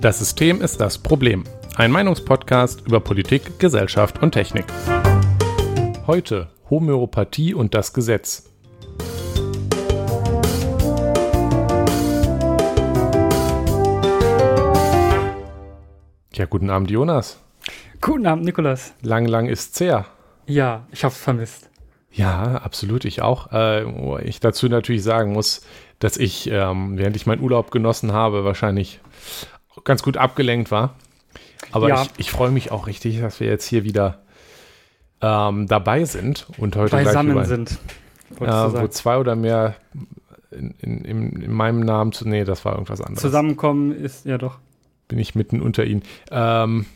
Das System ist das Problem. Ein Meinungspodcast über Politik, Gesellschaft und Technik. Heute Homöopathie und das Gesetz. Ja, guten Abend, Jonas. Guten Abend, Nikolas. Lang, lang ist's her. Ja, ich hab's vermisst. Ja, absolut, ich auch. Äh, wo ich dazu natürlich sagen muss, dass ich, ähm, während ich meinen Urlaub genossen habe, wahrscheinlich ganz gut abgelenkt war. Aber Ja. ich, ich freue mich auch richtig, dass wir jetzt hier wieder ähm, dabei sind und heute Beisammen gleich über, sind. äh, wo zwei oder mehr in, in, in, in meinem Namen zu, nee, das war irgendwas anderes. Zusammenkommen ist, ja doch. bin ich mitten unter ihnen. Ähm,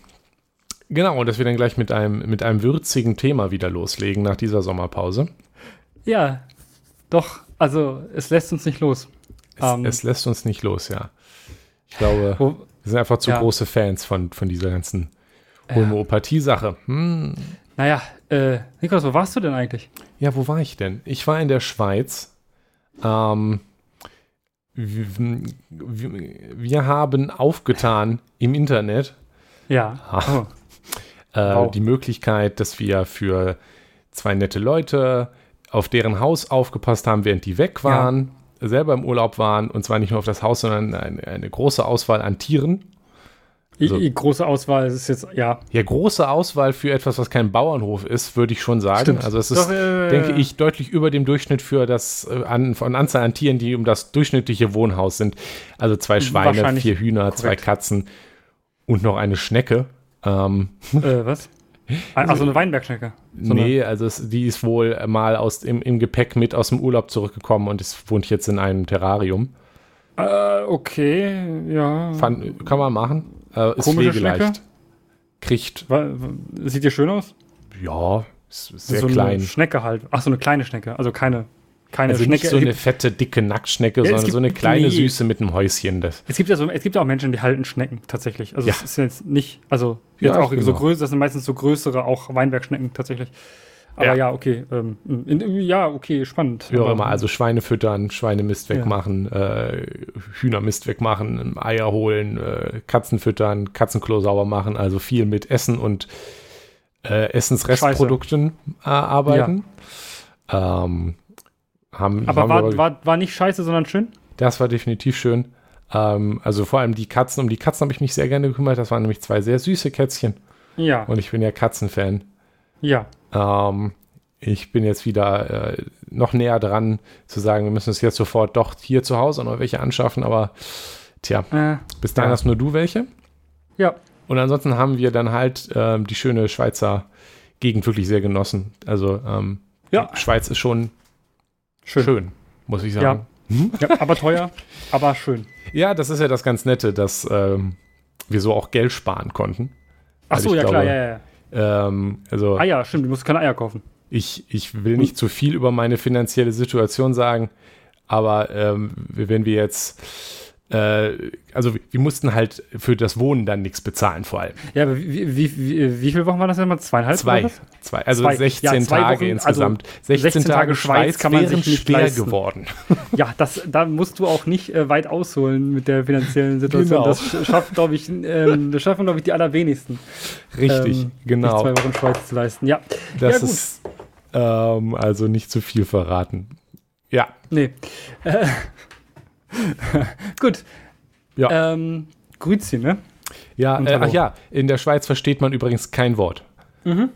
genau, und dass wir dann gleich mit einem, mit einem würzigen Thema wieder loslegen nach dieser Sommerpause. Ja, doch. Also, es lässt uns nicht los. Es, Ähm. es lässt uns nicht los, ja. Ich glaube, Wo, wir sind einfach zu Ja. große Fans von, von dieser ganzen Ja. Homöopathie-Sache. Hm. naja, äh, Nikolas, wo warst du denn eigentlich? Ja, wo war ich denn? Ich war in der Schweiz. Ähm, wir, haben aufgetan im Internet Ja. Ah. Oh. äh, Wow. die Möglichkeit, dass wir für zwei nette Leute auf deren Haus aufgepasst haben, während die weg waren, selber im Urlaub waren, und zwar nicht nur auf das Haus, sondern eine, eine große Auswahl an Tieren. I- So. I- große Auswahl ist jetzt, ja. Ja, große Auswahl für etwas, was kein Bauernhof ist, würde ich schon sagen. Stimmt. Also es ist, Doch, äh, denke ich, deutlich über dem Durchschnitt für das äh, an, von Anzahl an Tieren, die um das durchschnittliche Wohnhaus sind. Also zwei Schweine, vier Hühner, zwei korrekt. Katzen und noch eine Schnecke. Ähm, Äh, was? Achso, eine Weinbergschnecke. Nee, also es, die ist wohl mal aus, im, im Gepäck mit aus dem Urlaub zurückgekommen und es wohnt jetzt in einem Terrarium. Äh, okay, ja. Fand, kann man machen. Äh, ist Komische pflegeleicht. Schnecke? Kriegt, Sieht dir schön aus? ja, ist sehr so klein. eine Schnecke halt. Ach, so eine kleine Schnecke. Also keine, keine Also Schnecke. nicht so eine fette, dicke Nacktschnecke, Ja, sondern so eine kleine nee. Süße mit einem Häuschen. Das, es gibt ja so, es gibt ja auch Menschen, die halten Schnecken tatsächlich. Also Ja. es ist jetzt nicht, also jetzt Ja, auch so genau. größer, das sind meistens so größere, auch Weinbergschnecken tatsächlich. Aber Ja. ja, okay. Ähm, in, ja, okay, spannend. auch Aber- immer, also Schweine füttern, Schweinemist Ja. wegmachen, äh, Hühnermist wegmachen, Eier holen, äh, Katzen füttern, Katzenklo sauber machen, also viel mit Essen und äh, Essensrestprodukten äh, arbeiten. Ähm, haben, Aber haben war, wir- war, war nicht scheiße, sondern schön? Das war definitiv schön. Ähm, also vor allem die Katzen, um die Katzen habe ich mich sehr gerne gekümmert. Das waren nämlich zwei sehr süße Kätzchen Ja, und ich bin ja Katzenfan. ja. Ähm, ich bin jetzt wieder äh, noch näher dran zu sagen, wir müssen uns jetzt sofort doch hier zu Hause noch welche anschaffen, aber tja, Äh, bis dahin Ja. hast nur du welche. ja. Und ansonsten haben wir dann halt ähm, die schöne Schweizer Gegend wirklich sehr genossen. Also ähm, Ja. Schweiz ist schon Schön. schön, muss ich sagen. Ja, aber teuer, aber schön. Ja, das ist ja das ganz Nette, dass ähm, wir so auch Geld sparen konnten. Ach Also so, ja klar, glaube, ja, ja. Ähm, also Eier, stimmt, du musst keine Eier kaufen. ich, ich will nicht zu viel über meine finanzielle Situation sagen, aber ähm, wenn wir jetzt, also wir mussten halt für das Wohnen dann nichts bezahlen vor allem. Ja, aber wie, wie, wie, wie viele Wochen waren das denn mal? Zweieinhalb? Zwei, was? zwei also Zwei. 16 Ja, zwei Tage Wochen, insgesamt. also 16, 16 Tage Schweiz Schweiz kann man sich nicht schwer leisten. geworden. Ja, das, da musst du auch nicht äh, weit ausholen mit der finanziellen Situation. Genau. Das sch- schafft, glaube ich, ähm, das schaffen, glaube ich, die allerwenigsten. Richtig, ähm, genau. Zwei Wochen Schweiz zu leisten. Ja, Das ja, ist ähm, also nicht zu viel verraten. Ja, nee. Äh, gut. ja, Ähm, Grüezi, ne? ja. Äh, ach ja, in der Schweiz versteht man übrigens kein Wort.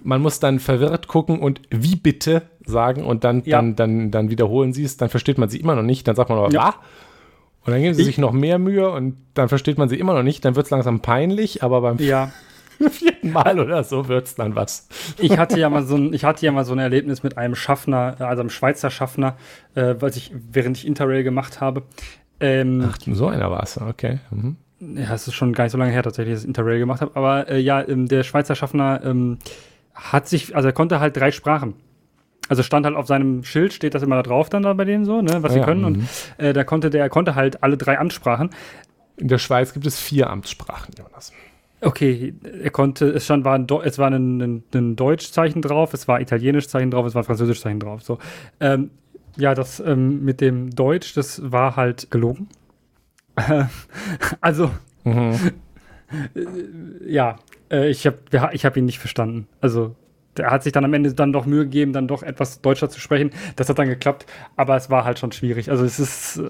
Man muss dann verwirrt gucken und wie bitte sagen und dann, Ja. dann, dann, dann wiederholen sie es. Dann versteht man sie immer noch nicht. Dann sagt man aber, Ja. ja. Und dann geben sie Ich- sich noch mehr Mühe und dann versteht man sie immer noch nicht. Dann wird es langsam peinlich, aber beim Ja. vierten Mal oder so wird es dann was. Ich hatte ja mal so ein, ich hatte ja mal so ein Erlebnis mit einem Schaffner, also einem Schweizer Schaffner, äh, was ich, während ich Interrail gemacht habe. Ähm, Ach, so einer war es. Okay. Mhm. Ja, es ist schon gar nicht so lange her tatsächlich, dass ich Interrail gemacht habe. Aber äh, ja, ähm, der Schweizer Schaffner ähm, hat sich, also er konnte halt drei Sprachen. Also stand halt auf seinem Schild, steht das immer da drauf dann da bei denen so, ne, was Ah sie ja, können. mhm. Und äh, da konnte der, er konnte halt alle drei Amtssprachen. In der Schweiz gibt es vier Amtssprachen, Jonas. Okay, er konnte, es stand, war ein, es war ein, ein, ein Deutschzeichen drauf, es war Italienischzeichen drauf, es war ein Französischzeichen drauf. So. Ähm, ja, das ähm, mit dem Deutsch, das war halt gelogen. also, Mhm. ja, äh, ich habe ich hab ihn nicht verstanden. Also der hat sich dann am Ende dann doch Mühe gegeben, dann doch etwas deutscher zu sprechen. Das hat dann geklappt, aber es war halt schon schwierig. Also es ist, äh,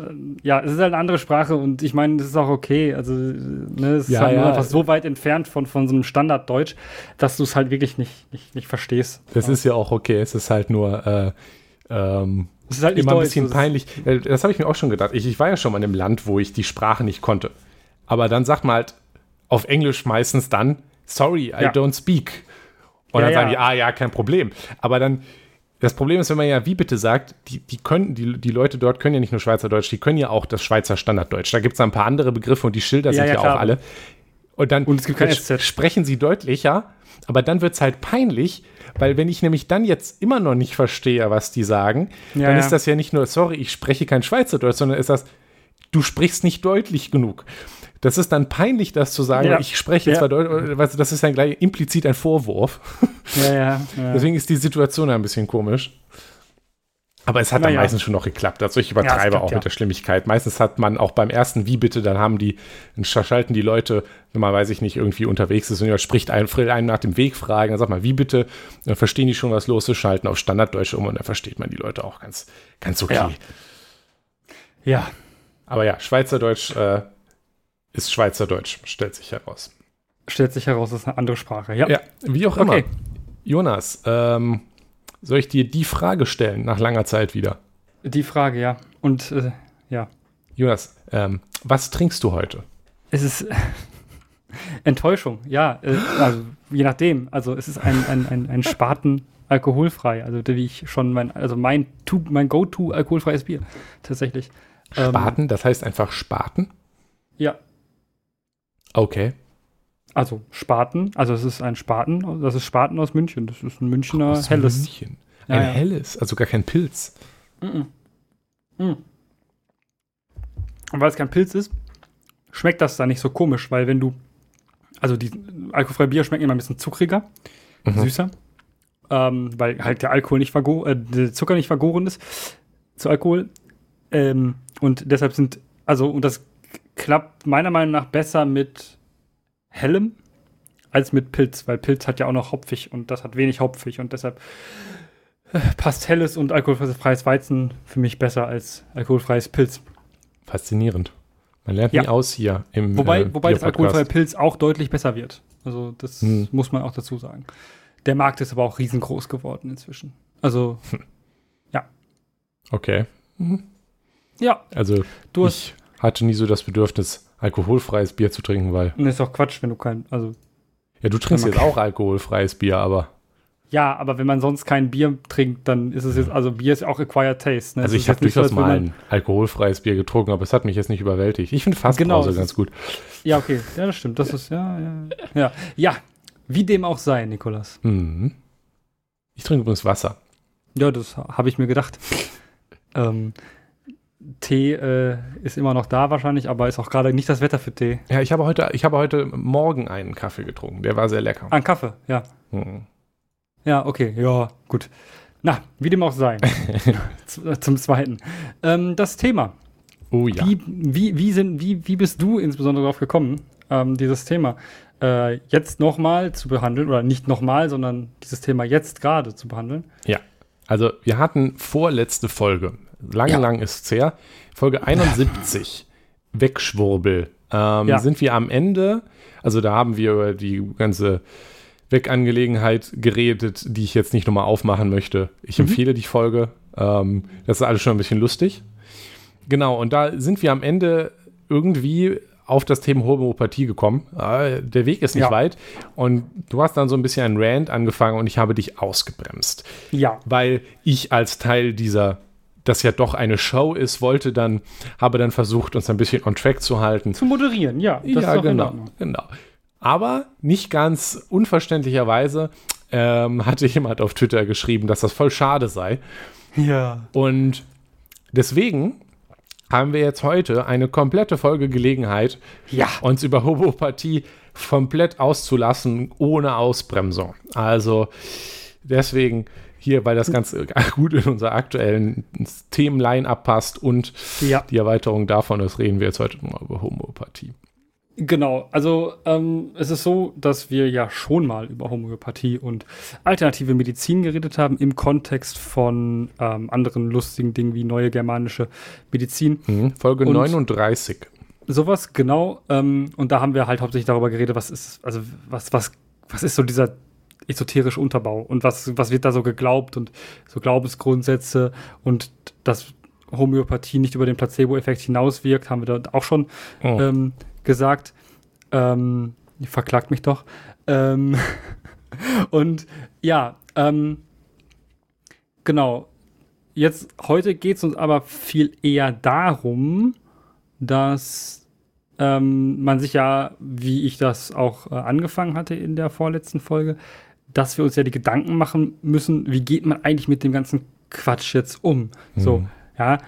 ja, es ist halt eine andere Sprache und ich meine, das ist auch okay. Also ne, es ja, ist halt ja. einfach so weit entfernt von, von so einem Standarddeutsch, dass du es halt wirklich nicht, nicht, nicht verstehst. Das ja. ist ja auch okay. Es ist halt nur äh, ähm, es ist halt immer ein bisschen peinlich. Äh, das habe ich mir auch schon gedacht. Ich, ich war ja schon mal in einem Land, wo ich die Sprache nicht konnte. Aber dann sagt man halt auf Englisch meistens dann, sorry, I don't speak. Und ja, dann sagen die, ah ja, kein Problem. Aber dann, das Problem ist, wenn man ja wie bitte sagt, die, die können, die, die Leute dort können ja nicht nur Schweizerdeutsch, die können ja auch das Schweizer Standarddeutsch. Da gibt es ein paar andere Begriffe und die Schilder sind ja, auch alle. Und dann und es gibt kein sprechen sie deutlicher, aber dann wird es halt peinlich, weil wenn ich nämlich dann jetzt immer noch nicht verstehe, was die sagen, ja, dann ist das ja nicht nur, sorry, ich spreche kein Schweizerdeutsch, sondern ist das, du sprichst nicht deutlich genug. Das ist dann peinlich, das zu sagen. Ja. Ich spreche ja. zwar Deutsch, das ist dann gleich implizit ein Vorwurf. Ja. Deswegen ist die Situation ein bisschen komisch. Aber es hat Na dann meistens schon noch geklappt. Also ich übertreibe klappt, auch mit der Schlimmigkeit. Meistens hat man auch beim ersten Wie bitte, dann haben die, dann schalten die Leute, wenn man, weiß ich nicht, irgendwie unterwegs ist und jemand spricht einen, einen nach dem Weg fragen, dann sagt man, wie bitte, dann verstehen die schon, was los ist, schalten auf Standarddeutsch um und dann versteht man die Leute auch ganz, ganz okay. Ja. ja. Aber ja, Schweizerdeutsch äh, ist Schweizerdeutsch, stellt sich heraus. Stellt sich heraus, das ist eine andere Sprache, ja. Ja, wie auch immer. Okay. Jonas, ähm, soll ich dir die Frage stellen, nach langer Zeit wieder? Die Frage, ja. Und äh, ja. Jonas, ähm, was trinkst du heute? Es ist Enttäuschung, ja. Äh, also je nachdem. Also es ist ein, ein, ein, ein Spaten alkoholfrei. Also wie ich schon mein, also mein, mein Go-To alkoholfreies Bier tatsächlich. Spaten, ähm, das heißt einfach Spaten? Ja, Okay. Also Spaten, also es ist ein Spaten, das ist Spaten aus München. Das ist ein Münchner aus helles. München. Ein ja, ja. helles, also gar kein Pilz. -mm. Mm. Und weil es kein Pilz ist, schmeckt das da nicht so komisch, weil wenn du, also die alkoholfreie Bier schmeckt immer ein bisschen zuckriger, mhm. süßer, ähm, weil halt der Alkohol nicht vergoren, äh, der Zucker nicht vergoren ist zu Alkohol. Ähm, und deshalb sind, also, und das klappt meiner Meinung nach besser mit hellem als mit Pilz, weil Pilz hat ja auch noch hopfig und das hat wenig hopfig und deshalb äh, passt helles und alkoholfreies Weizen für mich besser als alkoholfreies Pilz. Faszinierend. Man lernt ja. nie aus hier im Wobei, äh, wobei das alkoholfreie Pilz auch deutlich besser wird. Also das hm. muss man auch dazu sagen. Der Markt ist aber auch riesengroß geworden inzwischen. Also, hm. ja. Okay. Mhm. Ja. Also, du hast hatte nie so das Bedürfnis, alkoholfreies Bier zu trinken, weil. Das ist doch Quatsch, wenn du kein. Also, ja, du trinkst jetzt auch alkoholfreies Bier, aber. Ja, aber wenn man sonst kein Bier trinkt, dann ist es jetzt, also Bier ist auch acquired taste. Ne? Also ich habe durchaus so, mal ein alkoholfreies Bier getrunken, aber es hat mich jetzt nicht überwältigt. Ich finde fast genau, ganz gut. Ja, okay, ja, das stimmt. Das ist, ja, ja, ja. Ja, wie dem auch sei, Nikolas. Mhm. Ich trinke übrigens Wasser. Ja, das habe ich mir gedacht. ähm, Tee äh, ist immer noch da wahrscheinlich, aber ist auch gerade nicht das Wetter für Tee. Ja, ich habe heute, ich habe heute Morgen einen Kaffee getrunken. Der war sehr lecker. Ein Kaffee, ja. Mhm. Ja, okay, ja, gut. Na, wie dem auch sei. Zum Zweiten. Ähm, das Thema. Oh ja. Wie, wie, wie, sind, wie, wie bist du insbesondere darauf gekommen, ähm, dieses Thema äh, jetzt nochmal zu behandeln? Oder nicht nochmal, sondern dieses Thema jetzt gerade zu behandeln? Ja. Also, wir hatten vorletzte Folge Lang, ja. lang ist es her. Folge 71, Wegschwurbel. Ähm, ja. Sind wir am Ende, also da haben wir über die ganze Wegangelegenheit geredet, die ich jetzt nicht nochmal aufmachen möchte. Ich mhm. empfehle die Folge. Ähm, das ist alles schon ein bisschen lustig. Genau, und da sind wir am Ende irgendwie auf das Thema Homöopathie gekommen. Äh, der Weg ist nicht ja. weit. Und du hast dann so ein bisschen ein Rant angefangen und ich habe dich ausgebremst. Ja. Weil ich als Teil dieser das ja doch eine Show ist, wollte dann, habe dann versucht, uns ein bisschen on track zu halten. Zu moderieren, ja. ja, genau, genau. Aber nicht ganz unverständlicherweise ähm, hatte jemand auf Twitter geschrieben, dass das voll schade sei. Ja. Und deswegen haben wir jetzt heute eine komplette Folge Gelegenheit, ja. uns über Homopathie komplett auszulassen, ohne Ausbremsung. Also deswegen hier, weil das ganz gut in unser aktuellen Themenline abpasst und ja. die Erweiterung davon, das reden wir jetzt heute mal über Homöopathie. Genau, also ähm, es ist so, dass wir ja schon mal über Homöopathie und alternative Medizin geredet haben im Kontext von ähm, anderen lustigen Dingen wie neue germanische Medizin. Mhm, Folge und 39. Sowas, genau. Ähm, und da haben wir halt hauptsächlich darüber geredet, was ist, also was, was, was ist so dieser esoterische Unterbau und was, was wird da so geglaubt und so Glaubensgrundsätze und dass Homöopathie nicht über den Placebo-Effekt hinauswirkt, haben wir da auch schon oh. ähm, gesagt. Ähm, verklagt mich doch. Ähm, und ja, ähm, genau. Jetzt, heute geht es uns aber viel eher darum, dass ähm, man sich ja, wie ich das auch äh, angefangen hatte in der vorletzten Folge, dass wir uns ja die Gedanken machen müssen, wie geht man eigentlich mit dem ganzen Quatsch jetzt um? Mhm. So, ja,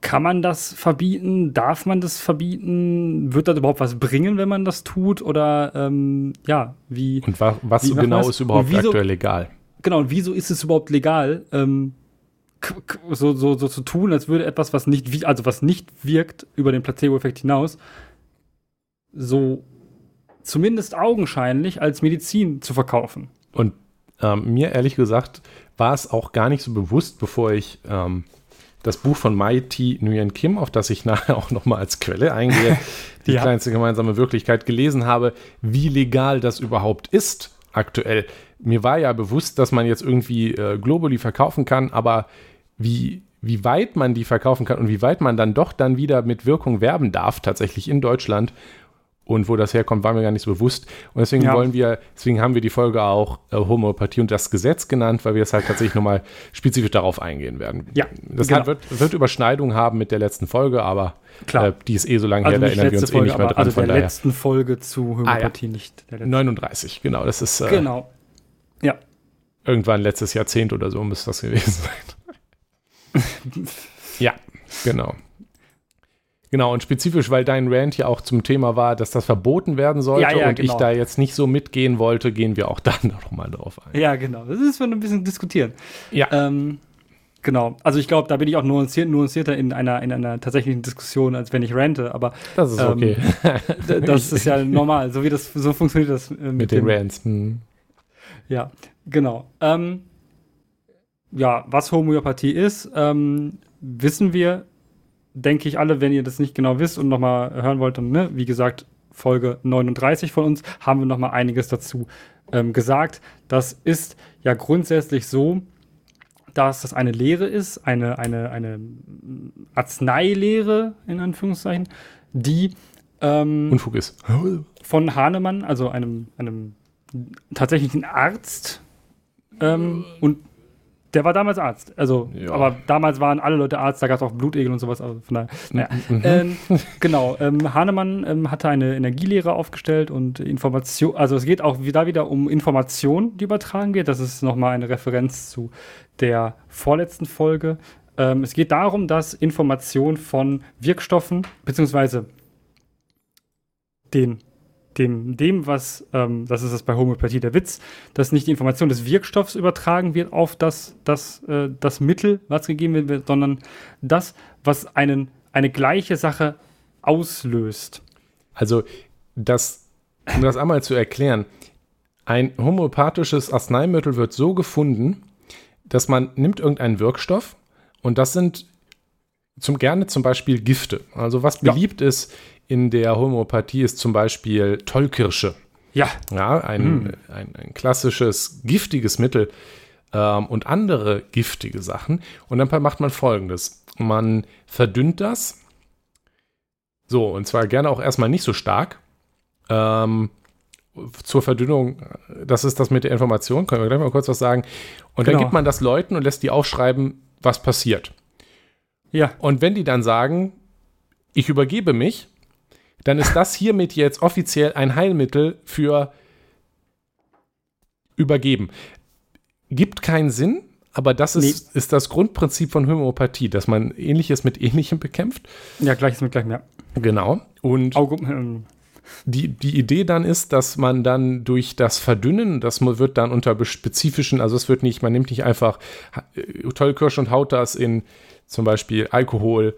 kann man das verbieten? Darf man das verbieten? Wird das überhaupt was bringen, wenn man das tut? Oder ähm, ja, wie. Und wa was wie genau ist überhaupt wieso, aktuell legal? Genau, und wieso ist es überhaupt legal, ähm, so, so, so zu tun, als würde etwas, was nicht, also was nicht wirkt über den Placebo-Effekt hinaus, so zumindest augenscheinlich als Medizin zu verkaufen. Und ähm, mir ehrlich gesagt war es auch gar nicht so bewusst, bevor ich ähm, das Buch von Mai T. Nguyen Kim, auf das ich nachher auch nochmal als Quelle eingehe, die ja. kleinste gemeinsame Wirklichkeit gelesen habe, wie legal das überhaupt ist aktuell. Mir war ja bewusst, dass man jetzt irgendwie äh, Globally verkaufen kann, aber wie, wie weit man die verkaufen kann und wie weit man dann doch dann wieder mit Wirkung werben darf, tatsächlich in Deutschland, und wo das herkommt, war mir gar nicht so bewusst. Und deswegen ja. wollen wir, deswegen haben wir die Folge auch äh, Homöopathie und das Gesetz genannt, weil wir es halt tatsächlich nochmal spezifisch darauf eingehen werden. Ja. Das genau. wird, wird Überschneidung haben mit der letzten Folge, aber. Äh, die ist eh so lange also her, da erinnern wir uns Folge, eh nicht mehr dran. Also von der daher. letzten Folge zu Homöopathie ah, ja. nicht. 39, genau. Das ist. Äh, genau. Ja. Irgendwann letztes Jahrzehnt oder so müsste das gewesen sein. ja, genau. Genau, und spezifisch, weil dein Rant ja auch zum Thema war, dass das verboten werden sollte ja, ja, und genau. ich da jetzt nicht so mitgehen wollte, gehen wir auch dann nochmal drauf ein. Ja, genau. Das ist, wenn wir ein bisschen diskutieren. Ja. Ähm, genau. Also ich glaube, da bin ich auch nuanciert, nuancierter in einer, in einer tatsächlichen Diskussion, als wenn ich rante, aber das ist okay. Ähm, das ist ja normal. So wie das, so funktioniert das äh, mit, mit den Rants. Hm. Ja, genau. Ähm, ja, was Homöopathie ist, ähm, wissen wir denke ich alle, wenn ihr das nicht genau wisst und nochmal hören wollt, dann, ne, wie gesagt, Folge 39 von uns, haben wir nochmal einiges dazu ähm, gesagt. Das ist ja grundsätzlich so, dass das eine Lehre ist, eine, eine, eine Arzneilehre, in Anführungszeichen, die ähm, Unfug ist. Von Hahnemann, also einem, einem tatsächlichen Arzt ähm, und der war damals Arzt. Also, ja. aber damals waren alle Leute Arzt, da gab es auch Blutegel und sowas. Also von daher, naja. mhm. ähm, genau, ähm, Hahnemann ähm, hatte eine Energielehre aufgestellt und Information, also es geht auch da wieder um Information, die übertragen wird. Das ist nochmal eine Referenz zu der vorletzten Folge. Ähm, es geht darum, dass Information von Wirkstoffen, beziehungsweise den dem, dem was, ähm, das ist das bei Homöopathie der Witz, dass nicht die Information des Wirkstoffs übertragen wird auf das, das, äh, das Mittel, was gegeben wird, sondern das, was einen, eine gleiche Sache auslöst. Also, das, um das einmal zu erklären, ein homöopathisches Arzneimittel wird so gefunden, dass man nimmt irgendeinen Wirkstoff und das sind zum, gerne zum Beispiel Gifte. Also was beliebt ja. ist in der Homöopathie ist zum Beispiel Tollkirsche. Ja. Ja, ein, hm. ein, ein, klassisches giftiges Mittel ähm, und andere giftige Sachen. Und dann macht man folgendes: Man verdünnt das. So, und zwar gerne auch erstmal nicht so stark. Ähm, zur Verdünnung, das ist das mit der Information, können wir gleich mal kurz was sagen. Und genau. dann gibt man das Leuten und lässt die aufschreiben, was passiert. Ja. Und wenn die dann sagen, ich übergebe mich, dann ist das hiermit jetzt offiziell ein Heilmittel für übergeben. Gibt keinen Sinn, aber das ist, nee. ist das Grundprinzip von Homöopathie, dass man Ähnliches mit Ähnlichem bekämpft. Ja, Gleiches mit Gleichem, ja. Genau. Und Auge, ähm. die, die Idee dann ist, dass man dann durch das Verdünnen, das wird dann unter spezifischen, also es wird nicht, man nimmt nicht einfach äh, Tollkirsch und haut das in zum Beispiel Alkohol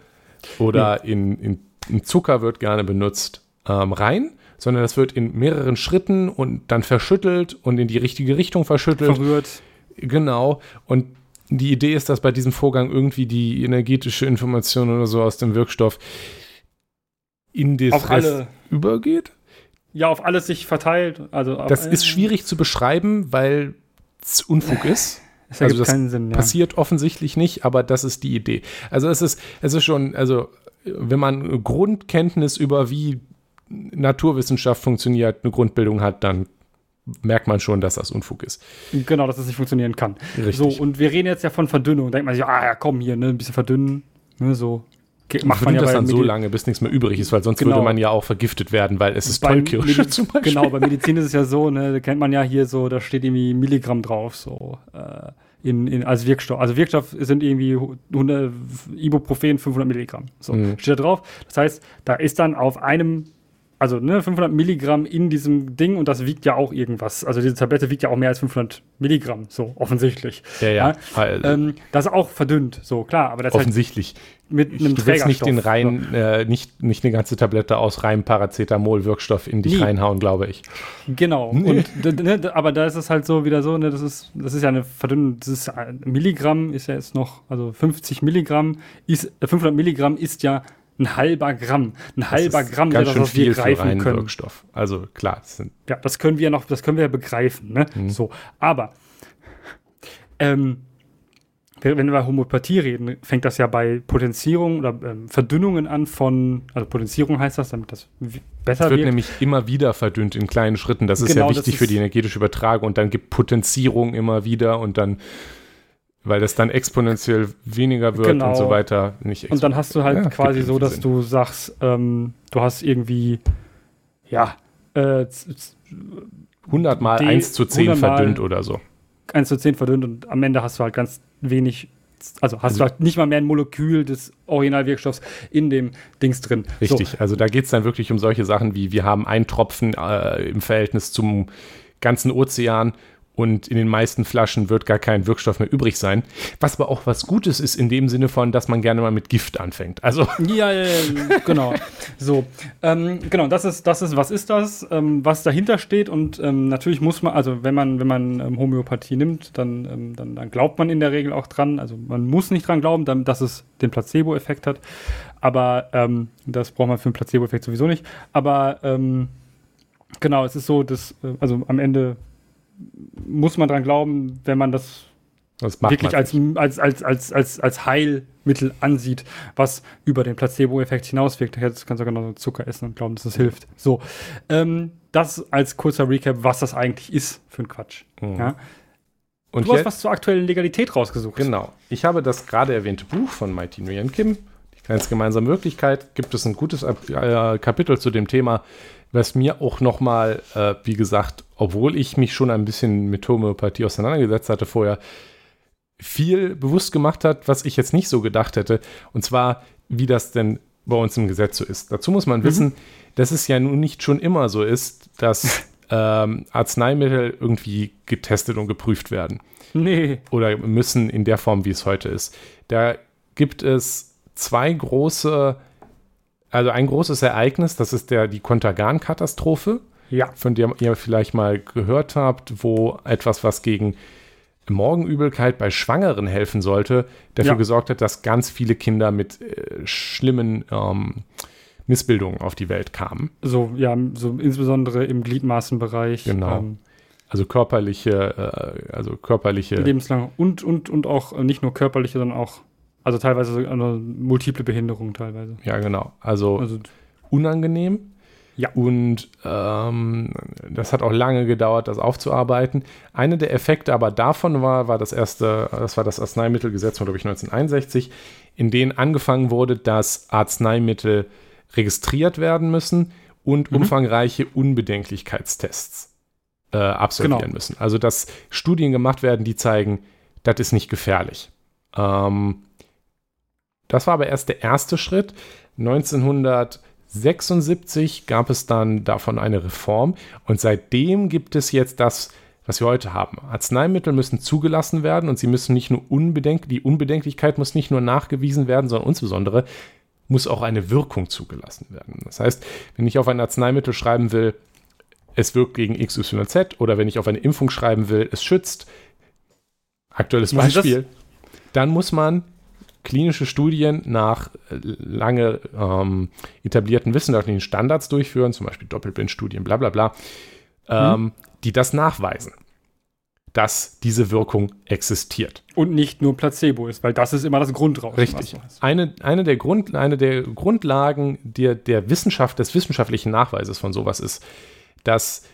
oder nee. in, in Zucker wird gerne benutzt, ähm, rein, sondern das wird in mehreren Schritten und dann verschüttelt und in die richtige Richtung verschüttelt. Verrührt. Genau. Und die Idee ist, dass bei diesem Vorgang irgendwie die energetische Information oder so aus dem Wirkstoff in das auf Rest alle übergeht. Ja, auf alles sich verteilt. Also das ist schwierig zu beschreiben, weil es Unfug ist. Das also das Sinn, ja. passiert offensichtlich nicht, aber das ist die Idee. Also es ist, es ist schon, also wenn man Grundkenntnis über wie Naturwissenschaft funktioniert, eine Grundbildung hat, dann merkt man schon, dass das Unfug ist. Genau, dass das nicht funktionieren kann. Richtig. So, und wir reden jetzt ja von Verdünnung. Denkt man sich, ah ja, komm hier, ne, ein bisschen verdünnen, ne, so. Macht man ja das dann so lange, bis nichts mehr übrig ist, weil sonst genau. würde man ja auch vergiftet werden, weil es ist Tollkirsche zum Beispiel. Genau, bei Medizin ist es ja so, ne, da kennt man ja hier so, da steht irgendwie Milligramm drauf, so. Äh, in, in, als Wirkstoff. Also Wirkstoff sind irgendwie 100, Ibuprofen 500 Milligramm. So, mhm. steht da drauf. Das heißt, da ist dann auf einem also ne, 500 Milligramm in diesem Ding und das wiegt ja auch irgendwas. Also diese Tablette wiegt ja auch mehr als 500 Milligramm, so offensichtlich. Ja, ja. ja? Ähm, das ist auch verdünnt, so klar. Aber das offensichtlich. Halt mit einem du willst nicht den rein, so. äh, nicht, nicht eine ganze Tablette aus reinem Paracetamol-Wirkstoff in dich Nie. reinhauen, glaube ich. Genau. Nee. Und, ne, aber da ist es halt so wieder so, ne, das ist, das ist ja eine verdünnte, das ist Milligramm ist ja jetzt noch, also 50 Milligramm ist, 500 äh, Milligramm ist ja ein halber Gramm. Ein halber Gramm, ganz das, was wir greifen können. Wirkstoff. Also klar. Das ja, das können wir noch, das können wir begreifen. Ne? Mhm. So, aber ähm, wenn wir über Homöopathie reden, fängt das ja bei Potenzierung oder ähm, Verdünnungen an von, also Potenzierung heißt das, damit das besser wird. Es wird nämlich immer wieder verdünnt in kleinen Schritten. Das ist genau, ja wichtig ist für die energetische Übertragung. Und dann gibt Potenzierung immer wieder und dann weil das dann exponentiell weniger wird genau. und so weiter. Nicht und dann hast du halt ja, quasi so, dass Sinn. du sagst, ähm, du hast irgendwie, ja, äh, 100 mal D, 1 zu 10 verdünnt oder so. 1 zu 10 verdünnt und am Ende hast du halt ganz wenig, also hast also, du halt nicht mal mehr ein Molekül des Originalwirkstoffs in dem Dings drin. Richtig, so. also da geht es dann wirklich um solche Sachen wie, wir haben einen Tropfen äh, im Verhältnis zum ganzen Ozean und in den meisten Flaschen wird gar kein Wirkstoff mehr übrig sein. Was aber auch was Gutes ist in dem Sinne von, dass man gerne mal mit Gift anfängt. Also ja, ja, ja genau. So, ähm, genau. Das ist, das ist, was ist das, ähm, was dahinter steht und ähm, natürlich muss man, also wenn man, wenn man ähm, Homöopathie nimmt, dann, ähm, dann, dann, glaubt man in der Regel auch dran. Also man muss nicht dran glauben, dann, dass es den Placebo-Effekt hat. Aber ähm, das braucht man für einen Placebo-Effekt sowieso nicht. Aber genau, es ist so, dass äh, also am Ende muss man dran glauben, wenn man das, das wirklich als, als, als, als, als, als Heilmittel ansieht, was über den Placebo-Effekt hinauswirkt. Jetzt kannst du genauso Zucker essen und glauben, dass es das hilft. So, ähm, das als kurzer Recap, was das eigentlich ist für ein Quatsch. Mhm. Ja? Und du hast was zur aktuellen Legalität rausgesucht. Genau. Ich habe das gerade erwähnte Buch von Mighty Nguyen Kim, Die ganz gemeinsame Möglichkeit, gibt es ein gutes äh, Kapitel zu dem Thema, was mir auch nochmal, äh, wie gesagt, obwohl ich mich schon ein bisschen mit Homöopathie auseinandergesetzt hatte vorher, viel bewusst gemacht hat, was ich jetzt nicht so gedacht hätte. Und zwar, wie das denn bei uns im Gesetz so ist. Dazu muss man mhm. wissen, dass es ja nun nicht schon immer so ist, dass ähm, Arzneimittel irgendwie getestet und geprüft werden. Nee. Oder müssen in der Form, wie es heute ist. Da gibt es zwei große also ein großes Ereignis, das ist der, die Kontergan-Katastrophe, ja. von der ihr vielleicht mal gehört habt, wo etwas, was gegen Morgenübelkeit bei Schwangeren helfen sollte, dafür ja. gesorgt hat, dass ganz viele Kinder mit äh, schlimmen ähm, Missbildungen auf die Welt kamen. So, ja, so insbesondere im Gliedmaßenbereich. Genau. Ähm, also körperliche, äh, also körperliche. Lebenslang und, und, und auch nicht nur körperliche, sondern auch also teilweise eine multiple Behinderung teilweise. Ja, genau. Also, also unangenehm. Ja. Und ähm, das hat auch lange gedauert, das aufzuarbeiten. Einer der Effekte aber davon war, war das erste, das war das Arzneimittelgesetz von, glaube ich, 1961, in dem angefangen wurde, dass Arzneimittel registriert werden müssen und mhm. umfangreiche Unbedenklichkeitstests äh, absolvieren genau. müssen. Also, dass Studien gemacht werden, die zeigen, das ist nicht gefährlich. Ähm, das war aber erst der erste Schritt. 1976 gab es dann davon eine Reform und seitdem gibt es jetzt das, was wir heute haben. Arzneimittel müssen zugelassen werden und sie müssen nicht nur unbedenk die Unbedenklichkeit muss nicht nur nachgewiesen werden, sondern insbesondere muss auch eine Wirkung zugelassen werden. Das heißt, wenn ich auf ein Arzneimittel schreiben will, es wirkt gegen XYZ oder wenn ich auf eine Impfung schreiben will, es schützt, aktuelles Beispiel, dann muss man klinische Studien nach äh, lange ähm, etablierten wissenschaftlichen Standards durchführen, zum Beispiel Doppelblindstudien, bla bla bla, ähm, mhm. die das nachweisen, dass diese Wirkung existiert. Und nicht nur Placebo ist, weil das ist immer das Grundrauschen. Richtig. Eine, eine, der Grund, eine der Grundlagen der, der Wissenschaft, des wissenschaftlichen Nachweises von sowas ist, dass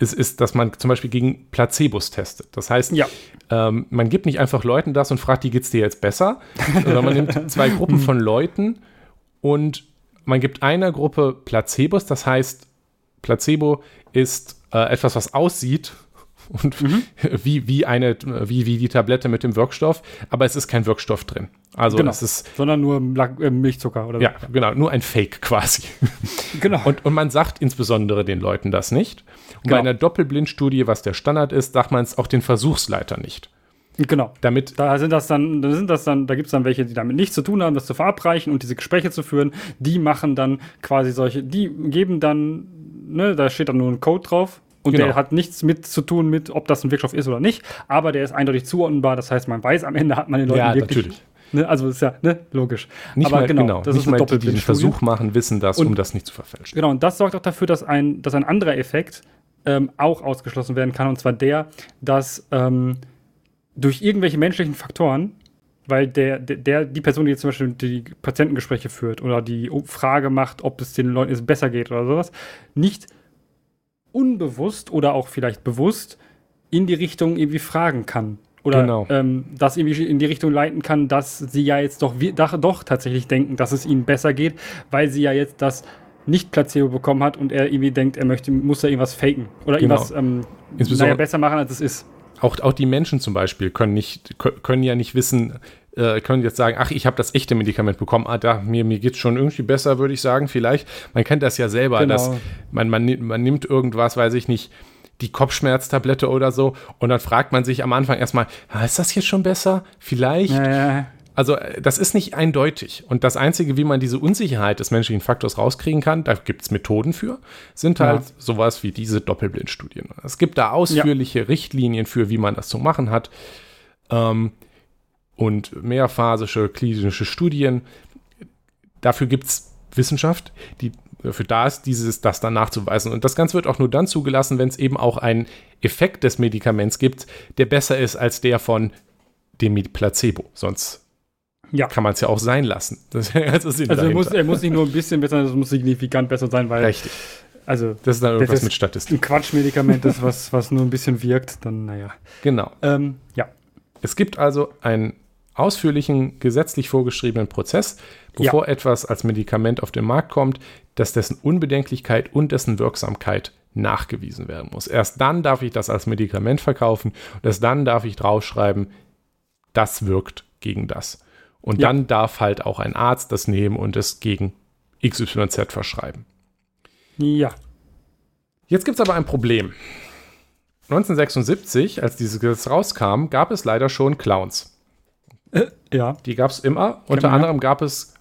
ist, ist, dass man zum Beispiel gegen Placebos testet. Das heißt, ja. ähm, man gibt nicht einfach Leuten das und fragt, wie geht es dir jetzt besser, sondern man nimmt zwei Gruppen von Leuten und man gibt einer Gruppe Placebos. Das heißt, Placebo ist äh, etwas, was aussieht und mhm. wie, wie, eine, wie, wie die Tablette mit dem Wirkstoff, aber es ist kein Wirkstoff drin. Also genau. es ist. Sondern nur äh, Milchzucker oder Ja, genau, nur ein Fake quasi. Genau. Und, und man sagt insbesondere den Leuten das nicht. Und genau. bei einer Doppelblindstudie, was der Standard ist, sagt man es auch den Versuchsleiter nicht. Genau. Damit da sind das dann, da sind das dann, da gibt es dann welche, die damit nichts zu tun haben, das zu verabreichen und diese Gespräche zu führen. Die machen dann quasi solche, die geben dann, ne, da steht dann nur ein Code drauf, und genau. der hat nichts mit zu tun mit, ob das ein Wirkstoff ist oder nicht, aber der ist eindeutig zuordnenbar. Das heißt, man weiß, am Ende hat man den Leuten ja, wirklich. Natürlich. Ne, also ist ja ne, logisch. Nicht aber mal, genau, genau, das nicht ist mal die, die den Versuch machen, wissen das, und, um das nicht zu verfälschen. Genau, und das sorgt auch dafür, dass ein, dass ein anderer Effekt ähm, auch ausgeschlossen werden kann, und zwar der, dass ähm, durch irgendwelche menschlichen Faktoren, weil der, der, die Person, die jetzt zum Beispiel die Patientengespräche führt oder die Frage macht, ob es den Leuten besser geht oder sowas, nicht unbewusst oder auch vielleicht bewusst in die Richtung irgendwie fragen kann. Oder genau. ähm, das irgendwie in die Richtung leiten kann, dass sie ja jetzt doch, doch, doch tatsächlich denken, dass es ihnen besser geht, weil sie ja jetzt das nicht Placebo bekommen hat und er irgendwie denkt, er möchte, muss da irgendwas faken oder genau. irgendwas ähm, naja, besser machen, als es ist. Auch, auch die Menschen zum Beispiel können, nicht, können ja nicht wissen, äh, können jetzt sagen, ach, ich habe das echte Medikament bekommen, ah, da, mir, mir geht es schon irgendwie besser, würde ich sagen, vielleicht. Man kennt das ja selber, genau. dass man, man, man nimmt irgendwas, weiß ich nicht, die Kopfschmerztablette oder so und dann fragt man sich am Anfang erstmal, ah, ist das jetzt schon besser? Vielleicht? Ja, ja. Also äh, das ist nicht eindeutig. Und das Einzige, wie man diese Unsicherheit des menschlichen Faktors rauskriegen kann, da gibt es Methoden für, sind halt ja. sowas wie diese Doppelblindstudien. Es gibt da ausführliche. Richtlinien für, wie man das zu machen hat. Ähm, und mehrphasische klinische Studien. Dafür gibt es Wissenschaft, die dafür da ist, dieses, das dann nachzuweisen. Und das Ganze wird auch nur dann zugelassen, wenn es eben auch einen Effekt des Medikaments gibt, der besser ist als der von dem Placebo. Sonst ja. kann man es ja auch sein lassen. Das also er muss, er muss nicht nur ein bisschen besser sein, es muss signifikant besser sein, weil. Richtig. Also, das ist dann irgendwas mit Statistik. Ein Quatschmedikament ist, was, was nur ein bisschen wirkt, dann naja. Genau. Ähm, ja. Es gibt also ein ausführlichen gesetzlich vorgeschriebenen Prozess, bevor ja. etwas als Medikament auf den Markt kommt, dass dessen Unbedenklichkeit und dessen Wirksamkeit nachgewiesen werden muss. Erst dann darf ich das als Medikament verkaufen und erst dann darf ich draufschreiben, das wirkt gegen das. Und ja. dann darf halt auch ein Arzt das nehmen und es gegen XYZ verschreiben. Ja. Jetzt gibt es aber ein Problem. 1976, als dieses Gesetz rauskam, gab es leider schon Clowns. Äh, ja. Die gab es immer. Unter ja. anderem gab es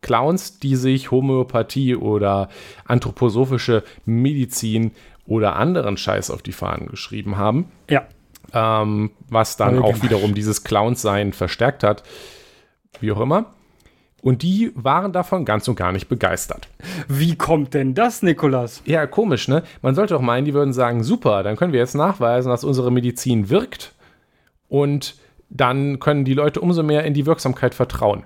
Clowns, die sich Homöopathie oder anthroposophische Medizin oder anderen Scheiß auf die Fahnen geschrieben haben. Ja. Ähm, was dann okay. auch wiederum dieses Clowns-Sein verstärkt hat. Wie auch immer. Und die waren davon ganz und gar nicht begeistert. Wie kommt denn das, Nikolas? Ja, komisch, ne? Man sollte doch meinen, die würden sagen, super, dann können wir jetzt nachweisen, dass unsere Medizin wirkt. Und dann können die Leute umso mehr in die Wirksamkeit vertrauen.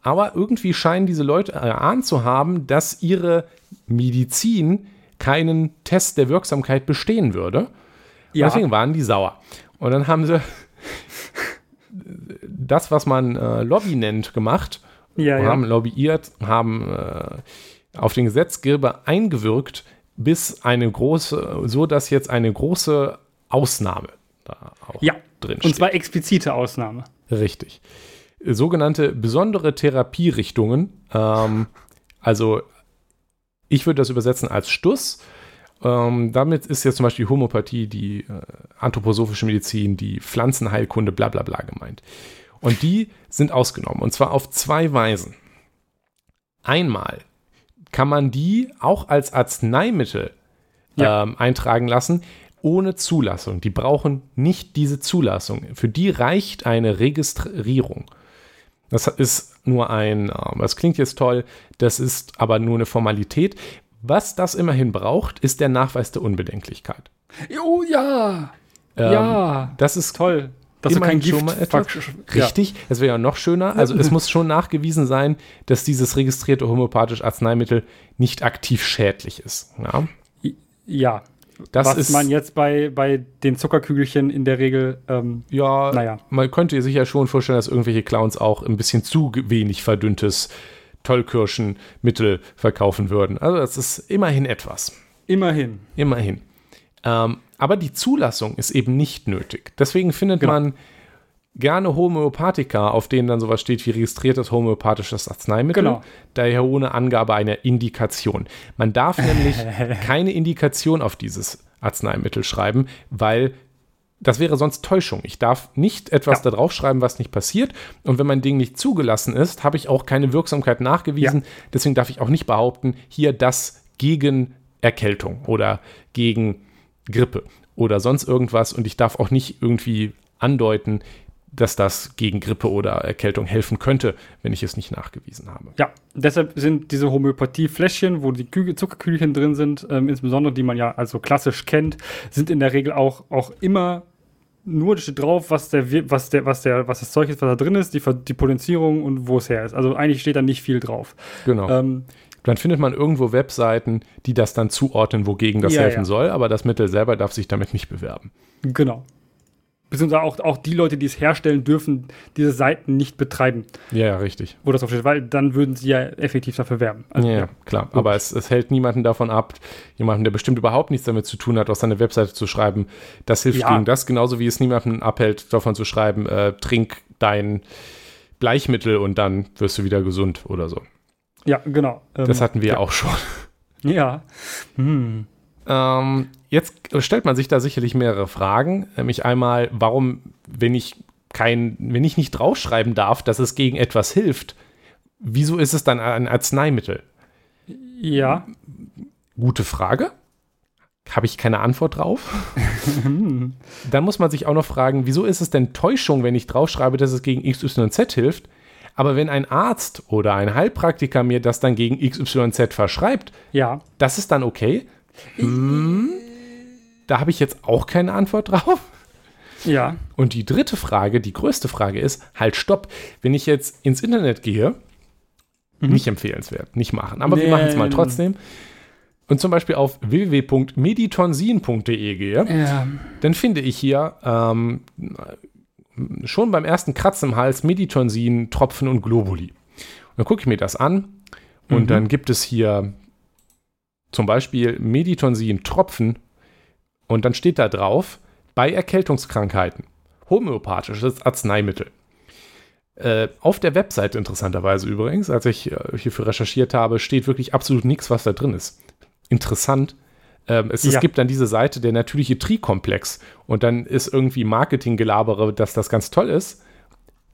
Aber irgendwie scheinen diese Leute erahnt zu haben, dass ihre Medizin keinen Test der Wirksamkeit bestehen würde. Ja. deswegen waren die sauer. Und dann haben sie das, was man äh, Lobby nennt, gemacht. Ja, ja. Haben lobbyiert, haben äh, auf den Gesetzgeber eingewirkt, bis eine große, so dass jetzt eine große Ausnahme da auch ja drin Und zwar explizite Ausnahme. Richtig. Sogenannte besondere Therapierichtungen. Ähm, also ich würde das übersetzen als Stuss. Ähm, damit ist jetzt zum Beispiel die Homöopathie, die äh, anthroposophische Medizin, die Pflanzenheilkunde, bla bla bla gemeint. Und die sind ausgenommen. Und zwar auf zwei Weisen. Einmal kann man die auch als Arzneimittel ja. ähm, eintragen lassen, ohne Zulassung. Die brauchen nicht diese Zulassung. Für die reicht eine Registrierung. Das ist nur ein, ähm, das klingt jetzt toll, das ist aber nur eine Formalität. Was das immerhin braucht, ist der Nachweis der Unbedenklichkeit. Oh ja! Ähm, ja! Das ist toll. Dass du kein Gift Richtig, es wäre ja noch schöner. Also es muss schon nachgewiesen sein, dass dieses registrierte homöopathische Arzneimittel nicht aktiv schädlich ist. Ja. ja. Das Was ist, man jetzt bei, bei den Zuckerkügelchen in der Regel, ähm, ja, naja. man könnte sich ja schon vorstellen, dass irgendwelche Clowns auch ein bisschen zu wenig verdünntes Tollkirschenmittel verkaufen würden. Also das ist immerhin etwas. Immerhin. Immerhin. Ähm, aber die Zulassung ist eben nicht nötig. Deswegen findet genau. man gerne Homöopathika, auf denen dann sowas steht wie registriertes homöopathisches Arzneimittel, genau. daher ohne Angabe einer Indikation. Man darf nämlich keine Indikation auf dieses Arzneimittel schreiben, weil das wäre sonst Täuschung. Ich darf nicht etwas ja. da draufschreiben, was nicht passiert. Und wenn mein Ding nicht zugelassen ist, habe ich auch keine Wirksamkeit nachgewiesen. Ja. Deswegen darf ich auch nicht behaupten, hier das gegen Erkältung oder gegen Grippe oder sonst irgendwas. Und ich darf auch nicht irgendwie andeuten, dass das gegen Grippe oder Erkältung helfen könnte, wenn ich es nicht nachgewiesen habe. Ja, deshalb sind diese Homöopathie-Fläschchen, wo die Kü Zuckerkügelchen drin sind, ähm, insbesondere die man ja also klassisch kennt, sind in der Regel auch, auch immer nur drauf, was der, was der, was der, was das Zeug ist, was da drin ist, die, die Potenzierung und wo es her ist. Also eigentlich steht da nicht viel drauf. Genau. Ähm, dann findet man irgendwo Webseiten, die das dann zuordnen, wogegen das ja, helfen ja. soll, aber das Mittel selber darf sich damit nicht bewerben. Genau beziehungsweise auch, auch die Leute, die es herstellen, dürfen diese Seiten nicht betreiben. Ja, ja richtig. Wo das aufsteht, weil dann würden sie ja effektiv dafür werben. Also, ja, ja, klar. Gut. Aber es, es, hält niemanden davon ab, jemanden, der bestimmt überhaupt nichts damit zu tun hat, auf seine Webseite zu schreiben, das hilft ja. gegen das, genauso wie es niemanden abhält, davon zu schreiben, äh, trink dein Bleichmittel und dann wirst du wieder gesund oder so. Ja, genau. Das ähm, hatten wir ja auch schon. Ja. Hm. Ähm, jetzt stellt man sich da sicherlich mehrere Fragen. Nämlich einmal, warum, wenn ich kein, wenn ich nicht draufschreiben darf, dass es gegen etwas hilft, wieso ist es dann ein Arzneimittel? Ja. Gute Frage. Habe ich keine Antwort drauf? dann muss man sich auch noch fragen, wieso ist es denn Täuschung, wenn ich draufschreibe, dass es gegen XYZ hilft? Aber wenn ein Arzt oder ein Heilpraktiker mir das dann gegen XYZ verschreibt, ja. das ist dann okay. Hm, da habe ich jetzt auch keine Antwort drauf. Ja. Und die dritte Frage, die größte Frage ist, halt, stopp. Wenn ich jetzt ins Internet gehe, mhm. nicht empfehlenswert, nicht machen, aber nee. wir machen es mal trotzdem. Und zum Beispiel auf www.meditonsin.de gehe, ja. dann finde ich hier ähm, schon beim ersten Kratzen im Hals Meditonsin, Tropfen und Globuli. Und dann gucke ich mir das an und mhm. dann gibt es hier zum Beispiel Meditonsin Tropfen und dann steht da drauf, bei Erkältungskrankheiten, homöopathisches Arzneimittel. Äh, auf der Webseite interessanterweise übrigens, als ich äh, hierfür recherchiert habe, steht wirklich absolut nichts, was da drin ist. Interessant. Ähm, es, ja. es, gibt dann diese Seite, der natürliche Tri-Komplex. Und dann ist irgendwie Marketinggelabere, dass das ganz toll ist.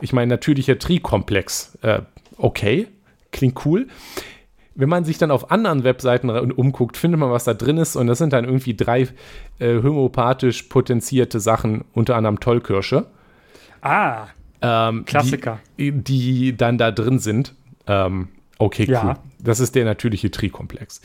Ich meine, natürlicher Tri-Komplex. Äh, okay, klingt cool wenn man sich dann auf anderen Webseiten umguckt, findet man, was da drin ist. Und das sind dann irgendwie drei äh, homöopathisch potenzierte Sachen, unter anderem Tollkirsche. Ah, ähm, Klassiker. Die, die, dann da drin sind. Ähm, okay, ja. cool. Das ist der natürliche Trikomplex.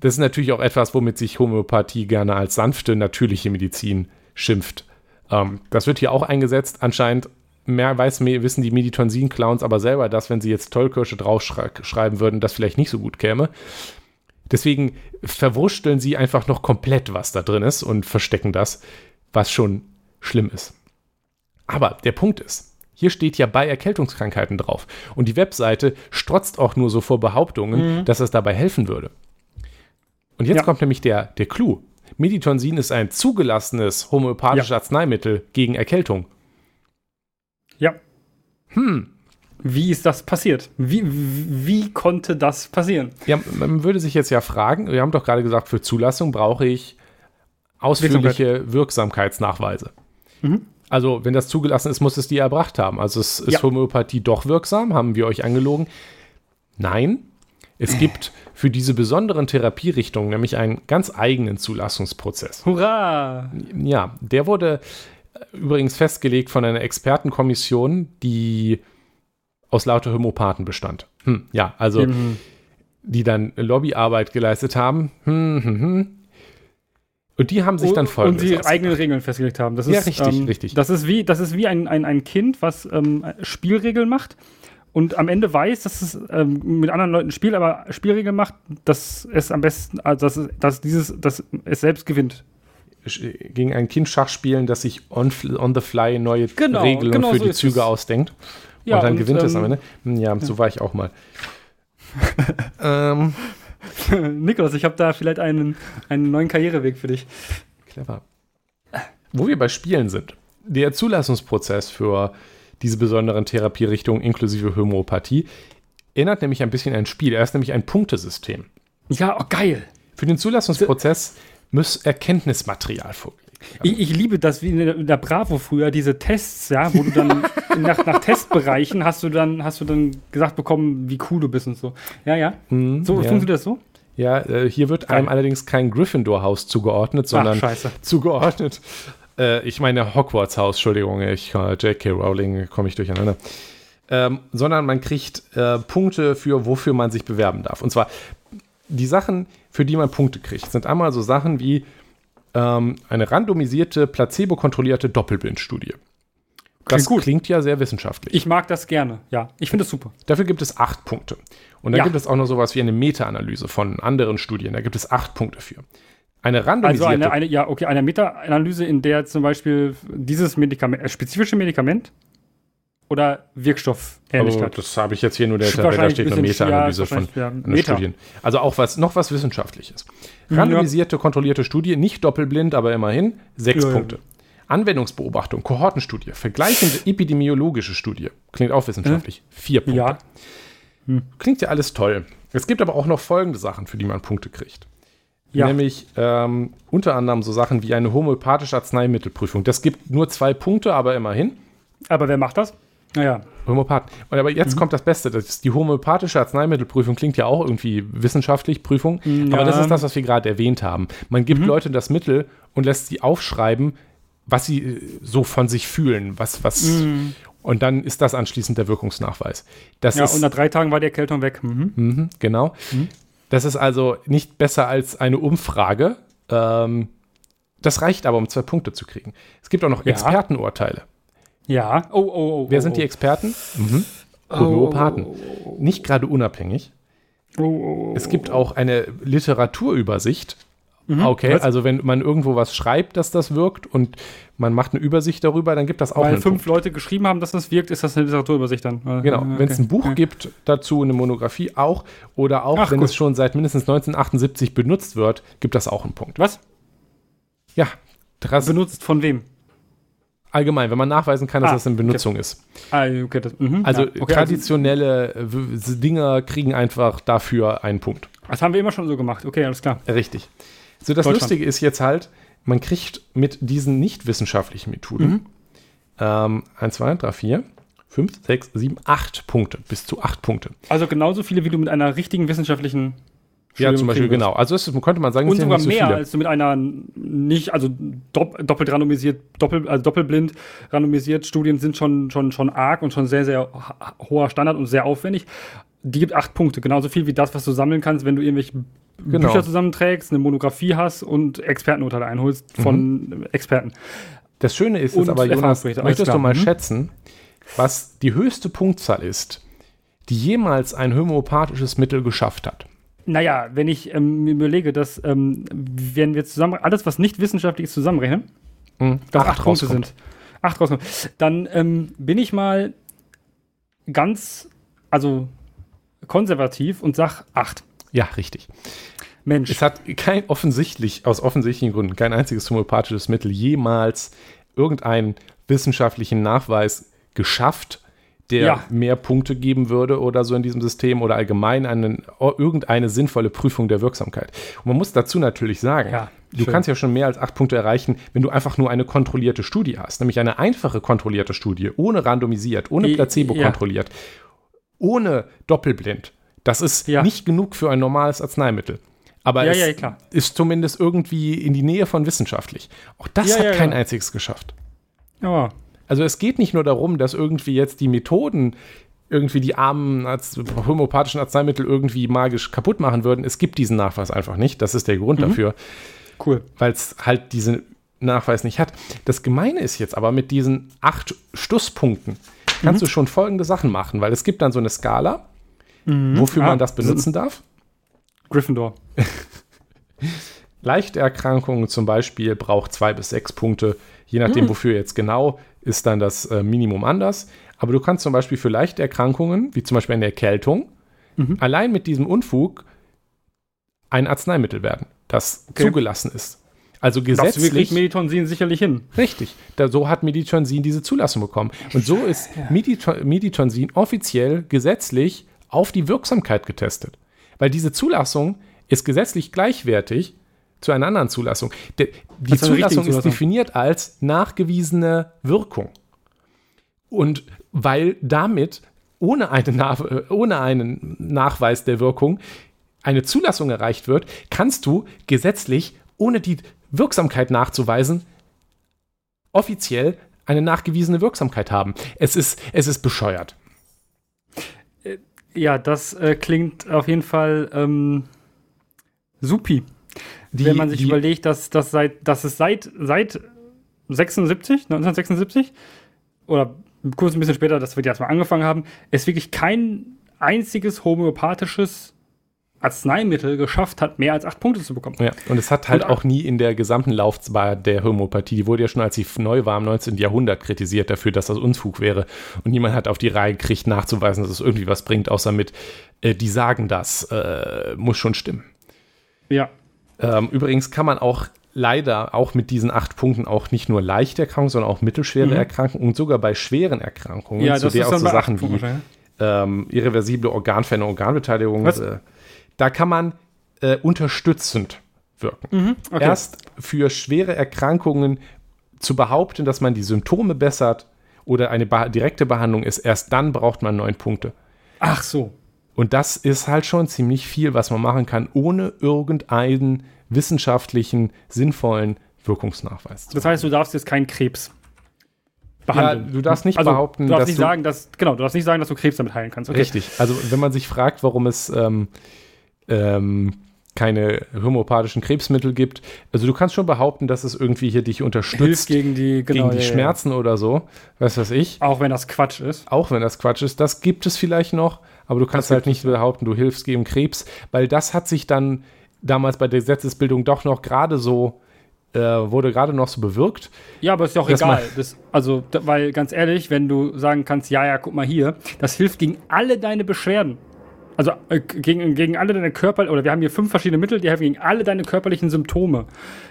Das ist natürlich auch etwas, womit sich Homöopathie gerne als sanfte, natürliche Medizin schimpft. Ähm, das wird hier auch eingesetzt. Anscheinend mehr weiß, mehr wissen die Meditonsin-Clowns aber selber, dass, wenn sie jetzt Tollkirsche draufschreiben würden, das vielleicht nicht so gut käme. Deswegen verwurschteln sie einfach noch komplett, was da drin ist und verstecken das, was schon schlimm ist. Aber der Punkt ist, hier steht ja bei Erkältungskrankheiten drauf. Und die Webseite strotzt auch nur so vor Behauptungen, mhm. dass es dabei helfen würde. Und jetzt ja. kommt nämlich der, der Clou. Meditonsin ist ein zugelassenes homöopathisches ja. Arzneimittel gegen Erkältung. Hm. Wie ist das passiert? Wie, wie konnte das passieren? Ja, man würde sich jetzt ja fragen, wir haben doch gerade gesagt, für Zulassung brauche ich ausführliche Wirksamkeit. Wirksamkeitsnachweise. Mhm. Also, wenn das zugelassen ist, muss es die erbracht haben. Also, ist, ist ja. Homöopathie doch wirksam? Haben wir euch angelogen? Nein. Es gibt für diese besonderen Therapierichtungen nämlich einen ganz eigenen Zulassungsprozess. Hurra! Ja, der wurde übrigens festgelegt von einer Expertenkommission, die aus lauter Homöopathen bestand. Hm, ja, also mhm. die dann Lobbyarbeit geleistet haben. Hm, hm, hm. Und die haben sich dann folgendes Und die eigenen Regeln festgelegt haben. Das ist, ja, richtig, ähm, richtig. Das ist wie, das ist wie ein, ein, ein Kind, was ähm, Spielregeln macht und am Ende weiß, dass es ähm, mit anderen Leuten spielt, aber Spielregeln macht, dass es am besten, also dass, dass dieses, dass es selbst gewinnt. Gegen ein Kind Schach spielen, das sich on, on the fly neue genau, Regeln genau für so die Züge es. ausdenkt. Ja, und dann und, gewinnt ähm, es am Ende. Hm, ja, so war ich auch mal. ähm. Nikolaus, ich habe da vielleicht einen, einen neuen Karriereweg für dich. Clever. Wo wir bei Spielen sind. Der Zulassungsprozess für diese besonderen Therapierichtungen inklusive Homöopathie erinnert nämlich ein bisschen an ein Spiel. Er ist nämlich ein Punktesystem. Ja, oh, geil. Für den Zulassungsprozess muss Erkenntnismaterial vorgelegt ich, ich, liebe das, wie in der, Bravo früher, diese Tests, ja, wo du dann nach, nach, Testbereichen hast du dann, hast du dann gesagt bekommen, wie cool du bist und so. Ja, ja. Mhm, so, ja. funktioniert das so? Ja, äh, hier wird einem allerdings kein Gryffindor-Haus zugeordnet, sondern Ach, zugeordnet. Äh, ich meine Hogwarts-Haus, Entschuldigung, ich äh, J.K. Rowling komme ich durcheinander. Ähm, sondern man kriegt äh, Punkte für, wofür man sich bewerben darf. Und zwar die Sachen, für die man Punkte kriegt, sind einmal so Sachen wie ähm, eine randomisierte, placebo-kontrollierte Doppelblindstudie. Das klingt, klingt ja sehr wissenschaftlich. Ich mag das gerne, ja. Ich finde es super. Dafür gibt es acht Punkte. Und dann ja. gibt es auch noch sowas wie eine Meta-Analyse von anderen Studien. Da gibt es acht Punkte für. Eine randomisierte. Also eine, eine ja, okay, eine Meta-Analyse, in der zum Beispiel dieses Medikament, äh, spezifische Medikament oder Wirkstoffähnlichkeit? Also, das habe ich jetzt hier nur, der, da steht eine Meta-Analyse ja, von ja, Meta. Studien. Also auch was, noch was Wissenschaftliches. Randomisierte, ja. kontrollierte Studie, nicht doppelblind, aber immerhin sechs Punkte. Anwendungsbeobachtung, Kohortenstudie, vergleichende epidemiologische Studie, klingt auch wissenschaftlich, vier Punkte. Ja. Hm. Klingt ja alles toll. Es gibt aber auch noch folgende Sachen, für die man Punkte kriegt. Ja. Nämlich ähm, unter anderem so Sachen wie eine homöopathische Arzneimittelprüfung. Das gibt nur zwei Punkte, aber immerhin. Aber wer macht das? Naja. Homöopath. Und aber jetzt mhm. kommt das Beste. Das die homöopathische Arzneimittelprüfung klingt ja auch irgendwie wissenschaftlich, Prüfung. Ja. Aber das ist das, was wir gerade erwähnt haben. Man gibt mhm. Leuten das Mittel und lässt sie aufschreiben, was sie äh, so von sich fühlen, was, was. Mhm. Und dann ist das anschließend der Wirkungsnachweis. Das ja, ist, und nach drei Tagen war die Erkältung weg. Mhm. Mhm, genau. Mhm. Das ist also nicht besser als eine Umfrage. Ähm, das reicht aber, um zwei Punkte zu kriegen. Es gibt auch noch ja. Expertenurteile. Ja. Oh, oh, oh. Wer oh, sind die oh. Experten? Mhm. Homöopathen. Oh, oh, Nicht gerade unabhängig. Es gibt auch eine Literaturübersicht. Mhm. Okay, was? also wenn man irgendwo was schreibt, dass das wirkt und man macht eine Übersicht darüber, dann gibt das auch Weil fünf Punkt. Leute geschrieben haben, dass das wirkt, ist das eine Literaturübersicht dann. Genau, okay. wenn es ein Buch okay. gibt dazu, eine Monographie auch, oder auch Ach, wenn gut. es schon seit mindestens 1978 benutzt wird, gibt das auch einen Punkt. Was? Ja. Benutzt von wem? Allgemein, wenn man nachweisen kann, dass ah, das in Benutzung okay. ist. Ah, okay, das, mh, also ja, okay, also traditionelle also, Dinger kriegen einfach dafür einen Punkt. Das haben wir immer schon so gemacht. Okay, alles klar. Richtig. So, das Lustige ist jetzt halt, man kriegt mit diesen nicht wissenschaftlichen Methoden mhm. ähm, 1, 2, 3, 4, 5, 6, 7, 8 Punkte. Bis zu 8 Punkte. Also genauso viele, wie du mit einer richtigen wissenschaftlichen ja, zum Beispiel, genau. Also es könnte man sagen, und sogar mehr, so als du mit einer nicht, also doppelt randomisiert, doppel, also doppelblind randomisiert, Studien sind schon, schon, schon arg und schon sehr, sehr hoher Standard und sehr aufwendig. Die gibt acht Punkte, genauso viel wie das, was du sammeln kannst, wenn du irgendwelche genau. Bücher zusammenträgst, eine Monographie hast und Expertenurteile einholst von mhm. Experten. Das Schöne ist und aber, Jonas, möchtest du mal mhm. schätzen, was die höchste Punktzahl ist, die jemals ein homöopathisches Mittel geschafft hat? Naja, wenn ich ähm, mir überlege, dass ähm, wenn wir zusammen alles, was nicht wissenschaftlich ist, zusammenrechnen, mhm. dass acht, acht Punkte sind. Acht rauskommen. Dann ähm, bin ich mal ganz, also konservativ und sag acht. Ja, richtig. Mensch. Es hat kein offensichtlich, aus offensichtlichen Gründen, kein einziges homöopathisches Mittel jemals irgendeinen wissenschaftlichen Nachweis geschafft, der ja. mehr Punkte geben würde oder so in diesem System oder allgemein einen, irgendeine sinnvolle Prüfung der Wirksamkeit. Und man muss dazu natürlich sagen, ja, du kannst ja schon mehr als acht Punkte erreichen, wenn du einfach nur eine kontrollierte Studie hast, nämlich eine einfache kontrollierte Studie, ohne randomisiert, ohne Placebo ja. kontrolliert, ohne doppelblind. Das ist ja. nicht genug für ein normales Arzneimittel. Aber es ist zumindest irgendwie in die Nähe von wissenschaftlich. Auch das hat kein einziges geschafft. Ja. Also es geht nicht nur darum, dass irgendwie jetzt die Methoden irgendwie die armen Arzt homöopathischen Arzneimittel irgendwie magisch kaputt machen würden. Es gibt diesen Nachweis einfach nicht. Das ist der Grund mhm. dafür. Cool. Weil es halt diesen Nachweis nicht hat. Das Gemeine ist jetzt aber mit diesen acht Stusspunkten kannst mhm. du schon folgende Sachen machen, weil es gibt dann so eine Skala, mhm. wofür ah, man das benutzen darf. Gryffindor. Leichte Erkrankungen zum Beispiel braucht zwei bis sechs Punkte. Je nachdem, mhm. wofür jetzt genau, ist dann das äh, Minimum anders. Aber du kannst zum Beispiel für leichte Erkrankungen, wie zum Beispiel eine Erkältung, mhm. allein mit diesem Unfug ein Arzneimittel werden, das okay. zugelassen ist. Also gesetzlich. Das Meditonsin sicherlich hin. Richtig. Da, so hat Meditonsin diese Zulassung bekommen. Und so ist Mediton, Meditonsin offiziell gesetzlich auf die Wirksamkeit getestet. Weil diese Zulassung ist gesetzlich gleichwertig zu einer anderen Zulassung. De, die Zulassung ist definiert als nachgewiesene Wirkung. Und weil damit ohne, eine, ohne einen Nachweis der Wirkung eine Zulassung erreicht wird, kannst du gesetzlich, ohne die Wirksamkeit nachzuweisen, offiziell eine nachgewiesene Wirksamkeit haben. Es ist, es ist bescheuert. Äh, ja, das äh, klingt auf jeden Fall ähm, supi. Die, Wenn man sich die, überlegt, dass, dass, seit, dass es seit, seit 76, 1976 oder kurz ein bisschen später, dass wir die erstmal angefangen haben, es wirklich kein einziges homöopathisches Arzneimittel geschafft hat, mehr als acht Punkte zu bekommen. Ja, und es hat halt und, auch nie in der gesamten Laufbahn der Homöopathie, die wurde ja schon, als sie neu war im 19. Jahrhundert, kritisiert dafür, dass das Unfug wäre. Und niemand hat auf die Reihe gekriegt, nachzuweisen, dass es irgendwie was bringt, außer mit, äh, die sagen das, äh, muss schon stimmen. Ja. Ähm, übrigens kann man auch leider auch mit diesen acht Punkten auch nicht nur leichte Erkrankungen, sondern auch mittelschwere mhm. Erkrankungen und sogar bei schweren Erkrankungen, ja, zu der auch so Sachen wie ähm, irreversible Organveränderung, Organbeteiligung, äh, da kann man äh, unterstützend wirken. Mhm, okay. Erst für schwere Erkrankungen zu behaupten, dass man die Symptome bessert oder eine direkte Behandlung ist, erst dann braucht man neun Punkte. Ach so. Und das ist halt schon ziemlich viel, was man machen kann, ohne irgendeinen wissenschaftlichen, sinnvollen Wirkungsnachweis. Das heißt, du darfst jetzt keinen Krebs behandeln. Ja, du darfst nicht also, behaupten, du darfst dass nicht du sagen, dass genau, du darfst nicht sagen, dass du Krebs damit heilen kannst. Okay. Richtig. Also wenn man sich fragt, warum es ähm, ähm, keine homöopathischen Krebsmittel gibt. Also du kannst schon behaupten, dass es irgendwie hier dich unterstützt Hilft gegen die, genau, gegen die ja, Schmerzen ja. oder so. Weißt du was ich? Auch wenn das Quatsch ist. Auch wenn das Quatsch ist. Das gibt es vielleicht noch, aber du kannst halt nicht behaupten, du hilfst gegen Krebs, weil das hat sich dann damals bei der Gesetzesbildung doch noch gerade so äh, wurde gerade noch so bewirkt. Ja, aber ist ja auch egal. Das, also, weil ganz ehrlich, wenn du sagen kannst, ja, ja, guck mal hier, das hilft gegen alle deine Beschwerden. Also äh, gegen, gegen alle deine Körper, oder wir haben hier fünf verschiedene Mittel, die helfen gegen alle deine körperlichen Symptome.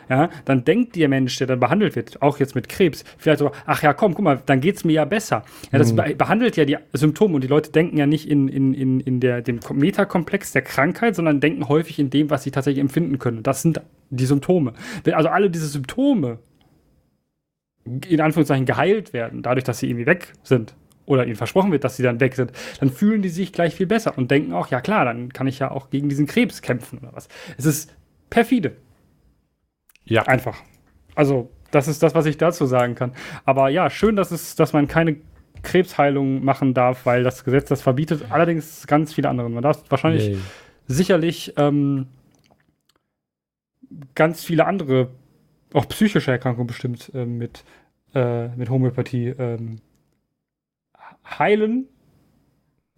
Ja, dann denkt der Mensch, der dann behandelt wird, auch jetzt mit Krebs, vielleicht so, ach ja, komm, guck mal, dann geht es mir ja besser. Ja, das mhm. behandelt ja die Symptome und die Leute denken ja nicht in, in, in, in der, dem Metakomplex der Krankheit, sondern denken häufig in dem, was sie tatsächlich empfinden können. Das sind die Symptome. Wenn also alle diese Symptome in Anführungszeichen geheilt werden, dadurch, dass sie irgendwie weg sind, oder ihnen versprochen wird, dass sie dann weg sind, dann fühlen die sich gleich viel besser und denken auch, ja klar, dann kann ich ja auch gegen diesen Krebs kämpfen oder was. Es ist perfide. Ja. Einfach. Also, das ist das, was ich dazu sagen kann. Aber ja, schön, dass es, dass man keine Krebsheilung machen darf, weil das Gesetz das verbietet. Allerdings ganz viele andere. Man darf wahrscheinlich Yay. sicherlich ähm, ganz viele andere, auch psychische Erkrankungen bestimmt äh, mit, äh, mit Homöopathie ähm, heilen.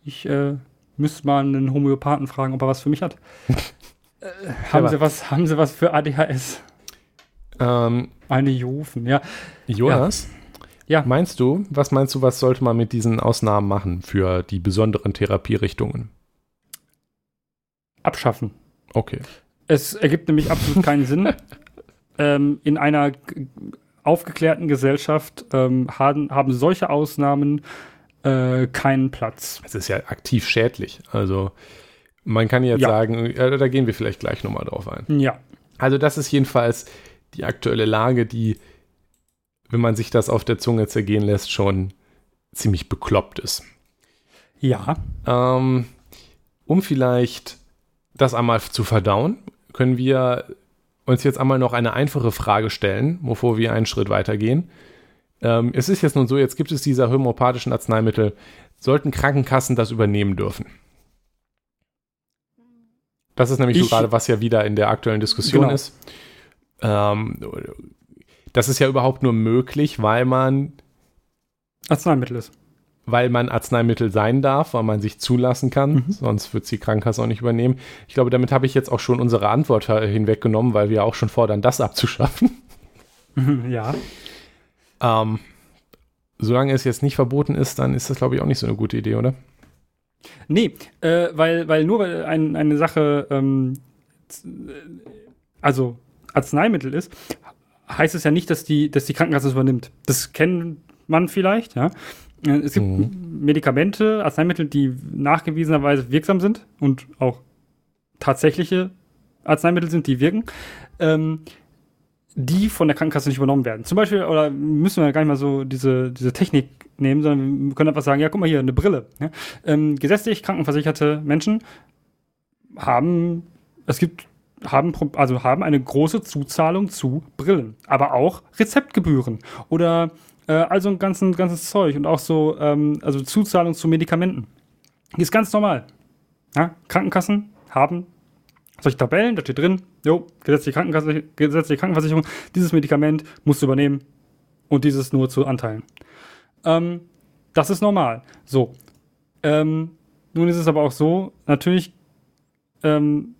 Ich äh, müsste mal einen Homöopathen fragen, ob er was für mich hat. äh, haben, Sie was, haben Sie was für ADHS? Ähm, Eine Jofen, ja. Jonas? Ja. ja. Meinst du, was meinst du, was sollte man mit diesen Ausnahmen machen für die besonderen Therapierichtungen? Abschaffen. Okay. Es ergibt nämlich absolut keinen Sinn. Ähm, in einer aufgeklärten Gesellschaft ähm, haben, haben solche Ausnahmen äh, keinen Platz. Es ist ja aktiv schädlich. Also man kann jetzt ja. sagen, äh, da gehen wir vielleicht gleich nochmal drauf ein. Ja. Also das ist jedenfalls die aktuelle Lage, die, wenn man sich das auf der Zunge zergehen lässt, schon ziemlich bekloppt ist. Ja. Ähm, um vielleicht das einmal zu verdauen, können wir uns jetzt einmal noch eine einfache Frage stellen, bevor wir einen Schritt weitergehen. Ähm, es ist jetzt nun so, jetzt gibt es diese homöopathischen Arzneimittel. Sollten Krankenkassen das übernehmen dürfen? Das ist nämlich ich, so gerade, was ja wieder in der aktuellen Diskussion genau. ist. Ähm, das ist ja überhaupt nur möglich, weil man Arzneimittel ist. Weil man Arzneimittel sein darf, weil man sich zulassen kann, mhm. sonst wird es die Krankenkasse auch nicht übernehmen. Ich glaube, damit habe ich jetzt auch schon unsere Antwort hinweggenommen, weil wir auch schon fordern, das abzuschaffen. ja. Ähm, solange es jetzt nicht verboten ist, dann ist das, glaube ich, auch nicht so eine gute Idee, oder? Nee, äh, weil, weil nur weil ein, eine Sache, ähm, also Arzneimittel ist, heißt es ja nicht, dass die, dass die Krankenkasse es übernimmt. Das kennt man vielleicht, ja. Äh, es gibt mhm. Medikamente, Arzneimittel, die nachgewiesenerweise wirksam sind und auch tatsächliche Arzneimittel sind, die wirken. Ähm, die von der Krankenkasse nicht übernommen werden. Zum Beispiel, oder müssen wir gar nicht mal so diese, diese Technik nehmen, sondern wir können einfach sagen, ja, guck mal hier, eine Brille. Ja? Ähm, gesetzlich krankenversicherte Menschen haben, es gibt, haben, also haben eine große Zuzahlung zu Brillen, aber auch Rezeptgebühren oder äh, also ein ganzen, ganzes Zeug und auch so, ähm, also Zuzahlung zu Medikamenten. Die ist ganz normal. Ja? Krankenkassen haben solche Tabellen, da steht drin, jo, gesetzliche, Krankenkasse, gesetzliche Krankenversicherung, dieses Medikament musst du übernehmen und dieses nur zu Anteilen. Ähm, das ist normal. So. Ähm, nun ist es aber auch so, natürlich ähm,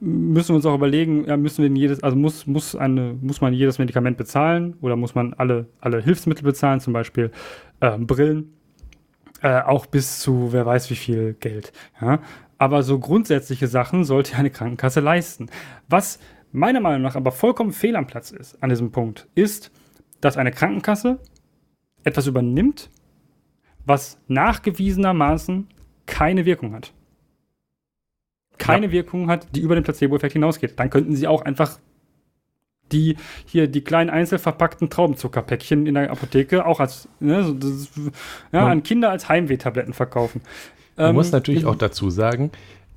müssen wir uns auch überlegen, ja, müssen wir jedes, also muss, muss, eine, muss man jedes Medikament bezahlen oder muss man alle, alle Hilfsmittel bezahlen, zum Beispiel äh, Brillen, äh, auch bis zu wer weiß wie viel Geld. Ja? Aber so grundsätzliche Sachen sollte eine Krankenkasse leisten. Was meiner Meinung nach aber vollkommen fehl am Platz ist an diesem Punkt, ist, dass eine Krankenkasse etwas übernimmt, was nachgewiesenermaßen keine Wirkung hat. Keine ja. Wirkung hat, die über den Placebo-Effekt hinausgeht. Dann könnten sie auch einfach die hier die kleinen einzelverpackten Traubenzuckerpäckchen in der Apotheke auch als ne, so, ist, ja, an Kinder als Heimwehtabletten verkaufen. Man ähm, muss natürlich auch dazu sagen,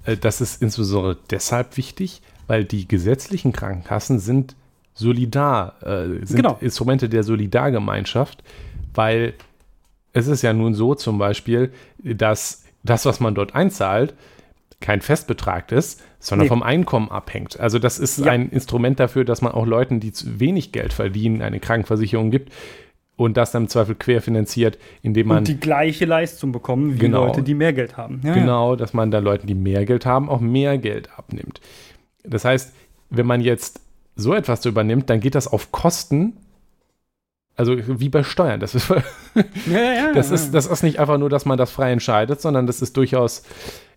äh, das ist insbesondere deshalb wichtig, weil die gesetzlichen Krankenkassen sind solidar, äh, sind genau. Instrumente der Solidargemeinschaft, weil es ist ja nun so zum Beispiel, dass das, was man dort einzahlt, kein Festbetrag ist, sondern nee. vom Einkommen abhängt. Also das ist ja. ein Instrument dafür, dass man auch Leuten, die zu wenig Geld verdienen, eine Krankenversicherung gibt, und das dann im Zweifel querfinanziert, indem man. Und die gleiche Leistung bekommen wie genau, Leute, die mehr Geld haben. Ja, genau, dass man da Leuten, die mehr Geld haben, auch mehr Geld abnimmt. Das heißt, wenn man jetzt so etwas übernimmt, dann geht das auf Kosten. Also wie bei Steuern. Das ist, ja, das, ist, das ist nicht einfach nur, dass man das frei entscheidet, sondern das ist durchaus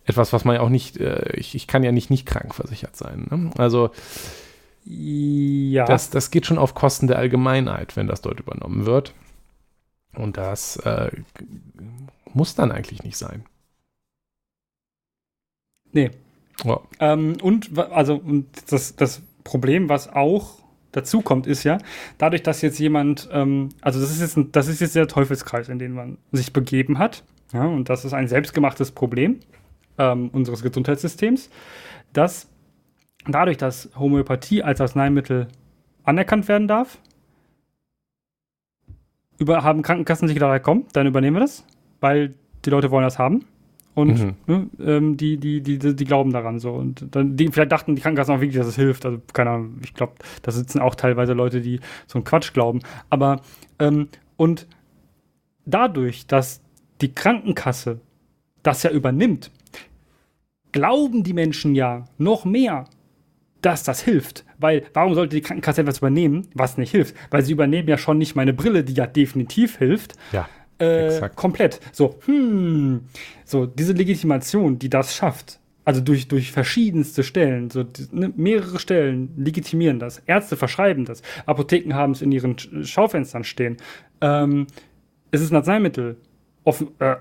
etwas, was man ja auch nicht, äh, ich, ich kann ja nicht nicht krankversichert sein. Ne? Also ja. Das, das geht schon auf Kosten der Allgemeinheit, wenn das dort übernommen wird. Und das äh, muss dann eigentlich nicht sein. Nee. Ja. Ähm, und also und das, das Problem, was auch dazu kommt, ist ja, dadurch, dass jetzt jemand, ähm, also das ist jetzt, ein, das ist jetzt der Teufelskreis, in den man sich begeben hat. Ja, und das ist ein selbstgemachtes Problem ähm, unseres Gesundheitssystems, dass dadurch, dass Homöopathie als Arzneimittel anerkannt werden darf, über, haben Krankenkassen sich gedacht, komm, dann übernehmen wir das, weil die Leute wollen das haben. Und mhm. ne, ähm, die, die, die, die, glauben daran so. Und dann, die, vielleicht dachten die Krankenkassen auch wirklich, dass es hilft. Also, keine Ahnung, ich glaube, da sitzen auch teilweise Leute, die so einen Quatsch glauben. Aber, ähm, und dadurch, dass die Krankenkasse das ja übernimmt, glauben die Menschen ja noch mehr dass das hilft. Weil warum sollte die Krankenkasse etwas übernehmen, was nicht hilft? Weil sie übernehmen ja schon nicht meine Brille, die ja definitiv hilft. Ja. Äh, komplett. So, hm, so diese Legitimation, die das schafft, also durch, durch verschiedenste Stellen, so ne, mehrere Stellen legitimieren das. Ärzte verschreiben das. Apotheken haben es in ihren Schaufenstern stehen. Ähm, es ist ein Arzneimittel. Offen, äh,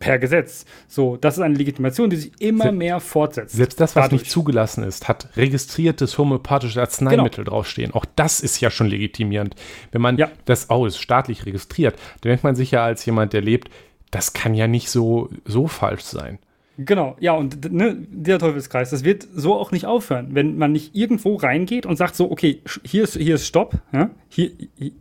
per Gesetz. So, das ist eine Legitimation, die sich immer Se mehr fortsetzt. Selbst das, was dadurch. nicht zugelassen ist, hat registriertes homöopathisches Arzneimittel genau. draufstehen. Auch das ist ja schon legitimierend. Wenn man ja. das, oh, ist staatlich registriert, dann denkt man sich ja als jemand, der lebt, das kann ja nicht so, so falsch sein. Genau, ja, und ne, der Teufelskreis, das wird so auch nicht aufhören, wenn man nicht irgendwo reingeht und sagt so, okay, hier ist, hier ist Stopp, ja, hier, hier,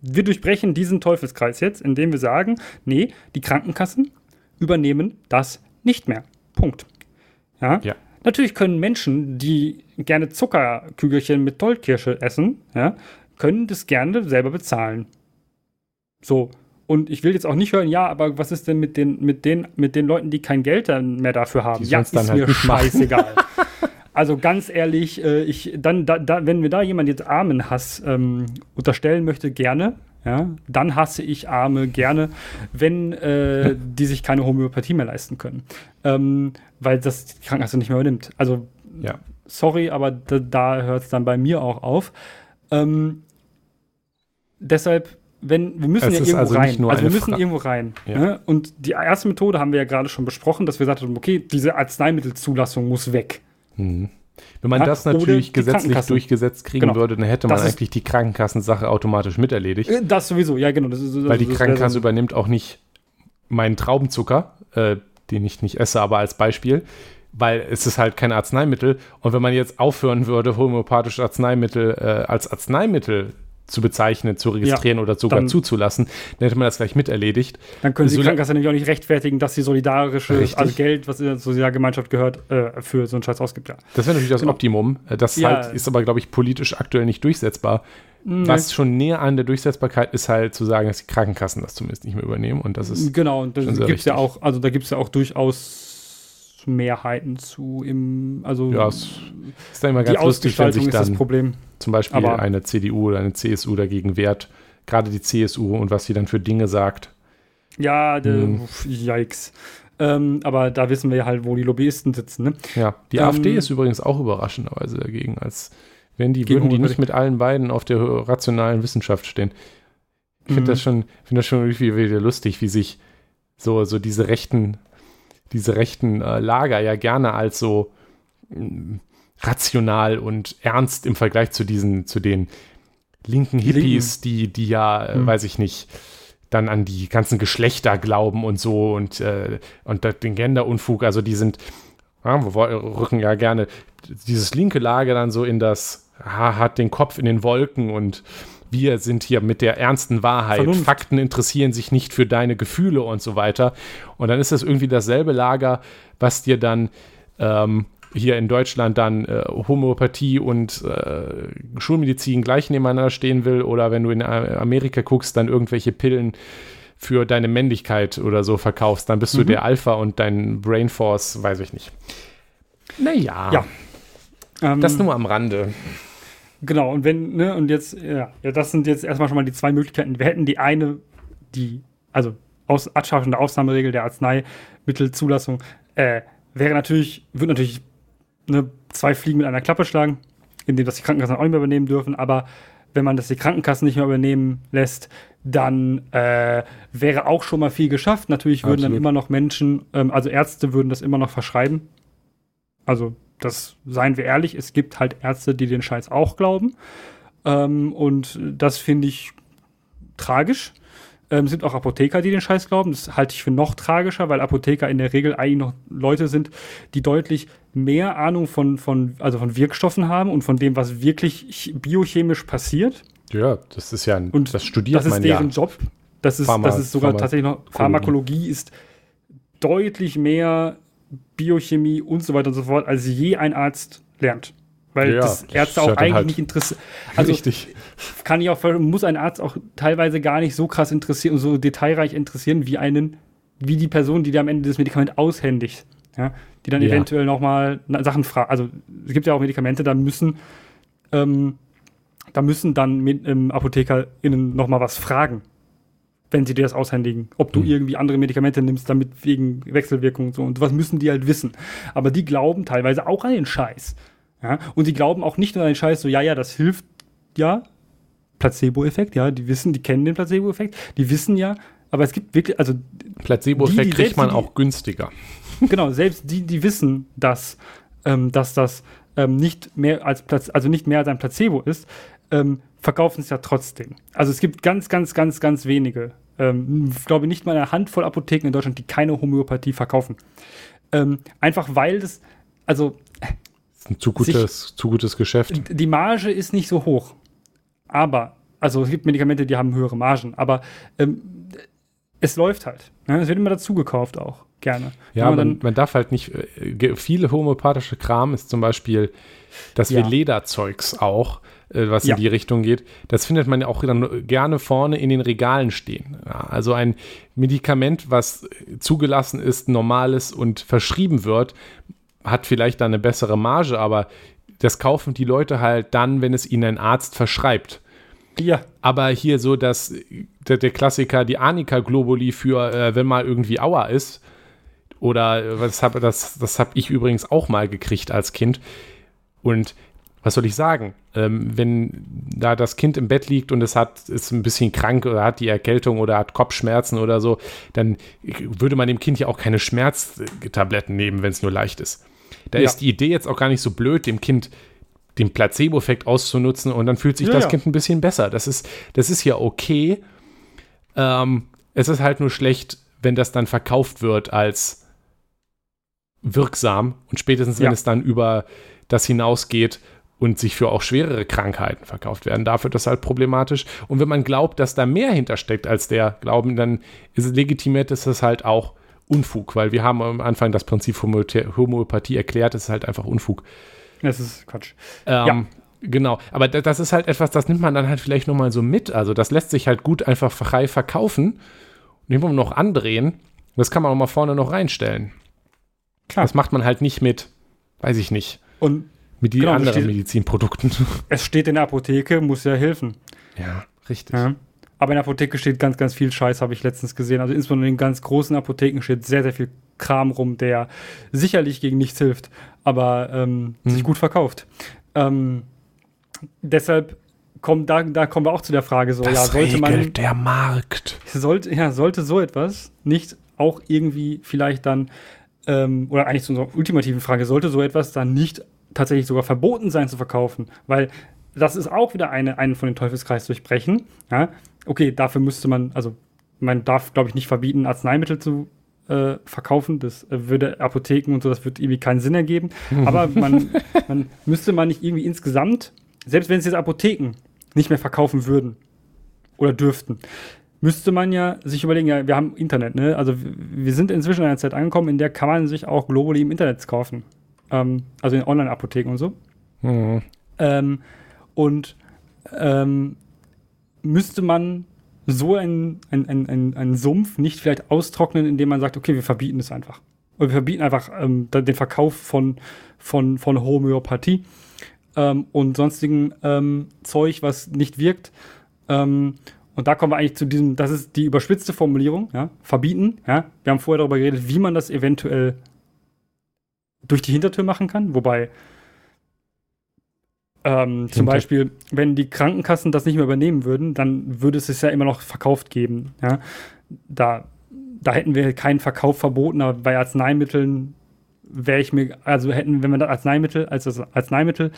wir durchbrechen diesen Teufelskreis jetzt, indem wir sagen, nee, die Krankenkassen übernehmen das nicht mehr. Punkt. Ja. ja. Natürlich können Menschen, die gerne Zuckerkügelchen mit Tollkirsche essen, ja, können das gerne selber bezahlen. So, und ich will jetzt auch nicht hören, ja, aber was ist denn mit den, mit den, mit den Leuten, die kein Geld mehr dafür haben? Die ja, ist halt mir scheißegal. also ganz ehrlich, äh, ich, dann, da, da, wenn mir da jemand jetzt Armenhass ähm, unterstellen möchte, gerne. Ja, dann hasse ich Arme gerne, wenn äh, die sich keine Homöopathie mehr leisten können. Ähm, weil das die Krankenkasse nicht mehr übernimmt. Also, ja. sorry, aber da, da hört es dann bei mir auch auf. Ähm, deshalb wenn wir müssen es ja irgendwo also rein. also wir müssen Fra irgendwo rein. Ja. Ne? Und die erste Methode haben wir ja gerade schon besprochen, dass wir gesagt haben, okay, diese Arzneimittelzulassung muss weg. Mhm. Wenn man ja? das natürlich gesetzlich durchgesetzt kriegen genau. würde, dann hätte man das eigentlich die Krankenkassensache automatisch miterledigt. Äh, das sowieso, ja genau. Das ist, Weil die Krankenkasse so. übernimmt auch nicht meinen Traubenzucker, äh, den ich nicht esse, aber als Beispiel, weil es ist halt kein Arzneimittel. Und wenn man jetzt aufhören würde, homöopathische Arzneimittel äh, als Arzneimittel zu bezeichnen, zu registrieren ja, oder sogar dann, zuzulassen, dann hätte man das gleich miterledigt. Dann können Sie die Krankenkasse nämlich auch nicht rechtfertigen, dass sie solidarische also Geld, was in der Sozialgemeinschaft gehört, äh, für so einen Scheiß ausgibt. Ja. Das wäre natürlich das genau. Optimum. Äh, das ja. halt, ist aber, glaube ich, politisch aktuell nicht durchsetzbar. Nee. Was schon näher an der Durchsetzbarkeit ist halt zu sagen, dass die Krankenkassen das zumindest nicht mehr übernehmen und das ist genau und da gibt es ja auch also da gibt es ja auch durchaus Mehrheiten zu im, also ja, es ist dann immer ganz lustig, wenn sich dann Problem. zum Beispiel Aber eine CDU oder eine CSU dagegen wehrt, gerade die CSU und was sie dann für Dinge sagt. Ja, de, hm. yikes. Ähm, aber da wissen wir halt, wo die Lobbyisten sitzen. Ne? Ja, die ähm, AfD ist übrigens auch überraschenderweise dagegen, als wenn die würden die nicht mit allen beiden auf der rationalen Wissenschaft stehen. Ich finde mhm. das schon, finde das schon irgendwie wieder lustig, wie sich so, so diese rechten diese rechten äh, Lager ja gerne als so mh, mm, rational und ernst im Vergleich zu diesen, zu den linken Hippies, Linken. die, die ja, hm. weiß ich nicht, dann an die ganzen Geschlechter glauben und so und, äh, und den Genderunfug, also die sind, ja, rücken ja gerne dieses linke Lager dann so in das, hat den Kopf in den Wolken und wir sind hier mit der ernsten Wahrheit. Vernunft. Fakten interessieren sich nicht für deine Gefühle und so weiter. Und dann ist das irgendwie dasselbe Lager, was dir dann ähm, hier in Deutschland dann äh, Homöopathie und äh, Schulmedizin gleich nebeneinander stehen will oder wenn du in Amerika guckst, dann irgendwelche Pillen für deine Männlichkeit oder so verkaufst, dann bist mhm. du der Alpha und dein Brainforce, weiß ich nicht. Naja. Ja. Das ähm, nur am Rande. Genau, und wenn, ne, und jetzt, ja, ja, das sind jetzt erstmal schon mal die zwei Möglichkeiten. Wir hätten die eine, die, also aus, Abschaffung der Ausnahmeregel der Arzneimittelzulassung, äh, wäre natürlich, würde natürlich ne, zwei Fliegen mit einer Klappe schlagen, indem das die Krankenkassen auch nicht mehr übernehmen dürfen, aber wenn man das die Krankenkassen nicht mehr übernehmen lässt, dann äh, wäre auch schon mal viel geschafft. Natürlich würden Absolut. dann immer noch Menschen, ähm, also Ärzte würden das immer noch verschreiben. Also das seien wir ehrlich, es gibt halt Ärzte, die den Scheiß auch glauben. Ähm, und das finde ich tragisch. Ähm, es gibt auch Apotheker, die den Scheiß glauben. Das halte ich für noch tragischer, weil Apotheker in der Regel eigentlich noch Leute sind, die deutlich mehr Ahnung von, von, also von Wirkstoffen haben und von dem, was wirklich biochemisch passiert. Ja, das ist ja ein, und das studiert Das ist deren Job. Das ist, Pharma, das ist sogar Pharma tatsächlich noch, Pharmakologie ist deutlich mehr Biochemie und so weiter und so fort, als je ein Arzt lernt. Weil ja, das Ärzte auch eigentlich halt nicht interessiert. Also richtig. kann ich auch muss ein Arzt auch teilweise gar nicht so krass interessieren und so detailreich interessieren wie einen, wie die Person, die dir am Ende das Medikament aushändigt. Ja, die dann ja. eventuell nochmal Sachen fragen. Also es gibt ja auch Medikamente, da müssen, ähm, da müssen dann mit, ähm, ApothekerInnen nochmal was fragen wenn sie dir das aushändigen, ob du mhm. irgendwie andere Medikamente nimmst, damit wegen Wechselwirkungen und so. Und was müssen die halt wissen. Aber die glauben teilweise auch an den Scheiß. Ja? Und die glauben auch nicht nur an den Scheiß, so, ja, ja, das hilft, ja, Placebo-Effekt, ja, die wissen, die kennen den Placebo-Effekt, die wissen ja, aber es gibt wirklich, also. Placebo-Effekt kriegt man die, auch günstiger. Genau, selbst die, die wissen, dass, ähm, dass das ähm, nicht mehr als also nicht mehr als ein Placebo ist, ähm, verkaufen es ja trotzdem. Also es gibt ganz, ganz, ganz, ganz wenige. Ähm, ich glaube nicht mal eine Handvoll Apotheken in Deutschland, die keine Homöopathie verkaufen. Ähm, einfach weil das, also. Das ist ein zu gutes, sich, zu gutes Geschäft. Die Marge ist nicht so hoch. Aber, also es gibt Medikamente, die haben höhere Margen, aber ähm, es läuft halt. Ne? Es wird immer dazu gekauft auch, gerne. Ja, man, man, man, darf halt nicht, äh, viele homöopathische Kram ist zum Beispiel, dass ja. wir Lederzeugs auch, was ja. in die Richtung geht, das findet man ja auch dann gerne vorne in den Regalen stehen. Ja, also ein Medikament, was zugelassen ist, normales und verschrieben wird, hat vielleicht dann eine bessere Marge, aber das kaufen die Leute halt dann, wenn es ihnen ein Arzt verschreibt. Ja. Aber hier so, dass der, der Klassiker, die Anika-Globuli für, äh, wenn mal irgendwie Aua ist, oder äh, was hab, das, das habe ich übrigens auch mal gekriegt als Kind. Und was soll ich sagen? Ähm, wenn da das Kind im Bett liegt und es hat, ist ein bisschen krank oder hat die Erkältung oder hat Kopfschmerzen oder so, dann würde man dem Kind ja auch keine Schmerztabletten nehmen, wenn es nur leicht ist. Da ja. ist die Idee jetzt auch gar nicht so blöd, dem Kind den Placebo-Effekt auszunutzen und dann fühlt sich ja, das ja. Kind ein bisschen besser. Das ist, das ist ja okay. Ähm, es ist halt nur schlecht, wenn das dann verkauft wird als wirksam und spätestens, wenn es dann über das hinausgeht und sich für auch schwerere Krankheiten verkauft werden, dafür ist das halt problematisch. Und wenn man glaubt, dass da mehr hintersteckt als der Glauben, dann ist es legitimiert, ist das halt auch Unfug, weil wir haben am Anfang das Prinzip Homöopathie erklärt, es ist halt einfach Unfug. Das ist Quatsch. Ähm, ja. Genau, aber das ist halt etwas, das nimmt man dann halt vielleicht nochmal so mit. Also das lässt sich halt gut einfach frei verkaufen und immer noch andrehen. Das kann man auch mal vorne noch reinstellen. Klar. Das macht man halt nicht mit, weiß ich nicht. Und mit die genau, anderen steht, Medizinprodukten. Es steht in der Apotheke, muss ja helfen. Ja, richtig. Ja. Aber in der Apotheke steht ganz, ganz viel Scheiß, habe ich letztens gesehen. Also insbesondere in den ganz großen Apotheken steht sehr, sehr viel Kram rum, der sicherlich gegen nichts hilft, aber ähm, hm. sich gut verkauft. Ähm, deshalb kommt, da, da kommen wir auch zu der Frage, so, das ja, sollte man. Der Markt. Sollte, ja, sollte so etwas nicht auch irgendwie vielleicht dann, ähm, oder eigentlich zu unserer ultimativen Frage, sollte so etwas dann nicht tatsächlich sogar verboten sein zu verkaufen? Weil das ist auch wieder eine, einen von den Teufelskreis durchbrechen. Ja? Okay, dafür müsste man, also man darf, glaube ich, nicht verbieten, Arzneimittel zu äh, verkaufen. Das äh, würde Apotheken und so, das würde irgendwie keinen Sinn ergeben. Aber man, man müsste man nicht irgendwie insgesamt, selbst wenn es jetzt Apotheken nicht mehr verkaufen würden oder dürften, müsste man ja sich überlegen, ja, wir haben Internet, ne? Also wir sind inzwischen in einer Zeit angekommen, in der kann man sich auch globally im Internet kaufen. Ähm, also in Online-Apotheken und so. Mhm. Ähm, und ähm, müsste man so einen ein, ein, ein Sumpf nicht vielleicht austrocknen, indem man sagt, okay, wir verbieten es einfach. Oder wir verbieten einfach ähm, den Verkauf von, von, von Homöopathie ähm, und sonstigen ähm, Zeug, was nicht wirkt. Ähm, und da kommen wir eigentlich zu diesem, das ist die überspitzte Formulierung, ja, verbieten. Ja. Wir haben vorher darüber geredet, wie man das eventuell durch die Hintertür machen kann, wobei ähm, zum Beispiel, wenn die Krankenkassen das nicht mehr übernehmen würden, dann würde es es ja immer noch verkauft geben. Ja? Da, da hätten wir keinen Verkauf verboten, aber bei Arzneimitteln wäre ich mir, also hätten, wenn man das Arzneimittel als das Arzneimittel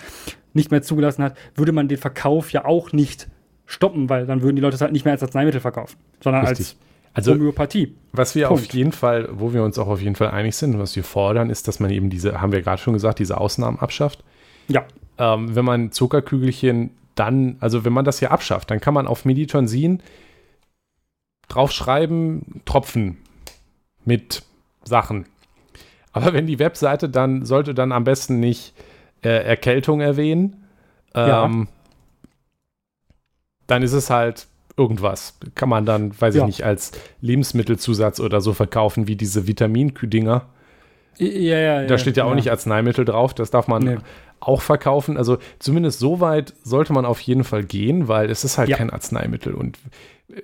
nicht mehr zugelassen hat, würde man den Verkauf ja auch nicht stoppen, weil dann würden die Leute es halt nicht mehr als Arzneimittel verkaufen, sondern Richtig. als also, Homöopathie. Was wir Punkt. auf jeden Fall, wo wir uns auch auf jeden Fall einig sind, was wir fordern, ist, dass man eben diese, haben wir gerade schon gesagt, diese Ausnahmen abschafft. Ja ähm, wenn man Zuckerkügelchen dann, also wenn man das hier abschafft, dann kann man auf Meditonsin draufschreiben, Tropfen mit Sachen. Aber wenn die Webseite dann, sollte dann am besten nicht äh, Erkältung erwähnen, ähm, ja. dann ist es halt irgendwas. Kann man dann, weiß ja. ich nicht, als Lebensmittelzusatz oder so verkaufen, wie diese Vitamin-Dinger. Ja, ja, da steht ja auch nicht Arzneimittel drauf, das darf man nee auch verkaufen. Also zumindest so weit sollte man auf jeden Fall gehen, weil es ist halt ja. kein Arzneimittel und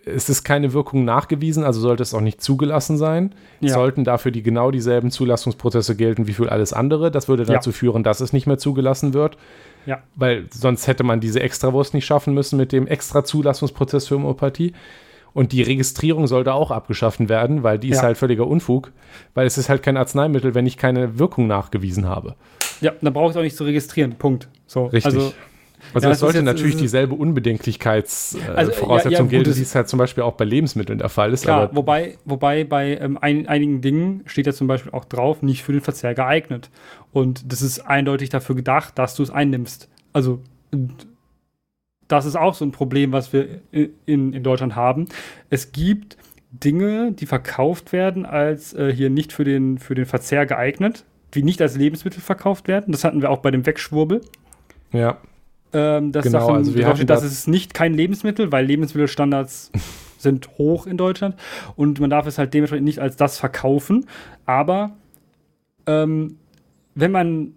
es ist keine Wirkung nachgewiesen, also sollte es auch nicht zugelassen sein. Ja. Sollten dafür die genau dieselben Zulassungsprozesse gelten wie für alles andere. Das würde dazu ja. führen, dass es nicht mehr zugelassen wird. Ja. Weil sonst hätte man diese Extrawurst nicht schaffen müssen mit dem extra Zulassungsprozess für Homöopathie. Und die Registrierung sollte auch abgeschaffen werden, weil die ist halt völliger Unfug, weil es ist halt kein Arzneimittel, wenn ich keine Wirkung nachgewiesen habe. Ja, dann brauche ich auch nicht zu registrieren. Punkt. So, Richtig. Also, Also ja, es sollte jetzt, natürlich dieselbe Unbedenklichkeitsvoraussetzung äh, also, ja, ja, gelten, wie es halt zum Beispiel auch bei Lebensmitteln der Fall ist. Klar, wobei, wobei bei ähm, ein, einigen Dingen steht ja zum Beispiel auch drauf, nicht für den Verzehr geeignet. Und das ist eindeutig dafür gedacht, dass du es einnimmst. Also das ist auch so ein Problem, was wir in, in Deutschland haben. Es gibt Dinge, die verkauft werden als äh, hier nicht für den, für den Verzehr geeignet, die nicht als Lebensmittel verkauft werden. Das hatten wir auch bei dem Wegschwurbel. Ja. Ähm, das genau, Sachen, also wir haben das ist nicht kein Lebensmittel, weil Lebensmittelstandards sind hoch in Deutschland und man darf es halt dementsprechend nicht als das verkaufen. Aber ähm, wenn man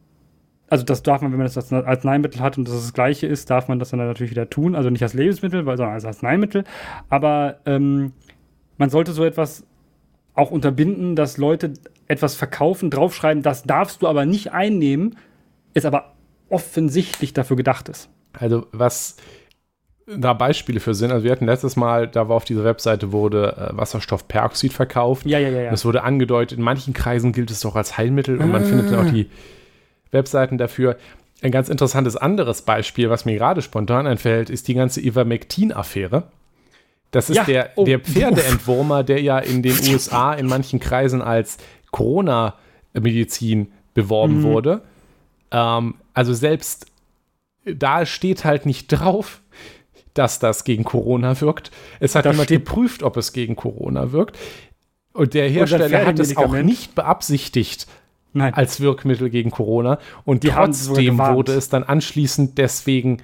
also das darf man, wenn man das als Arzneimittel hat und das das gleiche ist, darf man das dann natürlich wieder tun. Also nicht als Lebensmittel, sondern als Arzneimittel. Aber ähm, man sollte so etwas auch unterbinden, dass Leute etwas verkaufen, draufschreiben, das darfst du aber nicht einnehmen, ist aber offensichtlich dafür gedacht ist. Also was da Beispiele für sind, also wir hatten letztes Mal, da war auf dieser Webseite wurde äh, Wasserstoffperoxid verkauft. Ja, ja, ja, ja. Das wurde angedeutet, in manchen Kreisen gilt es doch als Heilmittel und man findet dann auch die Webseiten dafür. Ein ganz interessantes anderes Beispiel, was mir gerade spontan einfällt, ist die ganze Ivermectin-Affäre. Das ist ja, der, oh, der Pferdeentwurmer, der ja in den USA in manchen Kreisen als Corona-Medizin beworben mhm. wurde. Ähm, also selbst da steht halt nicht drauf, dass das gegen Corona wirkt. Es hat niemand geprüft, ob es gegen Corona wirkt. Und der Hersteller hat es auch nicht beabsichtigt Nein. als Wirkmittel gegen Corona. Und Die trotzdem wurde es dann anschließend deswegen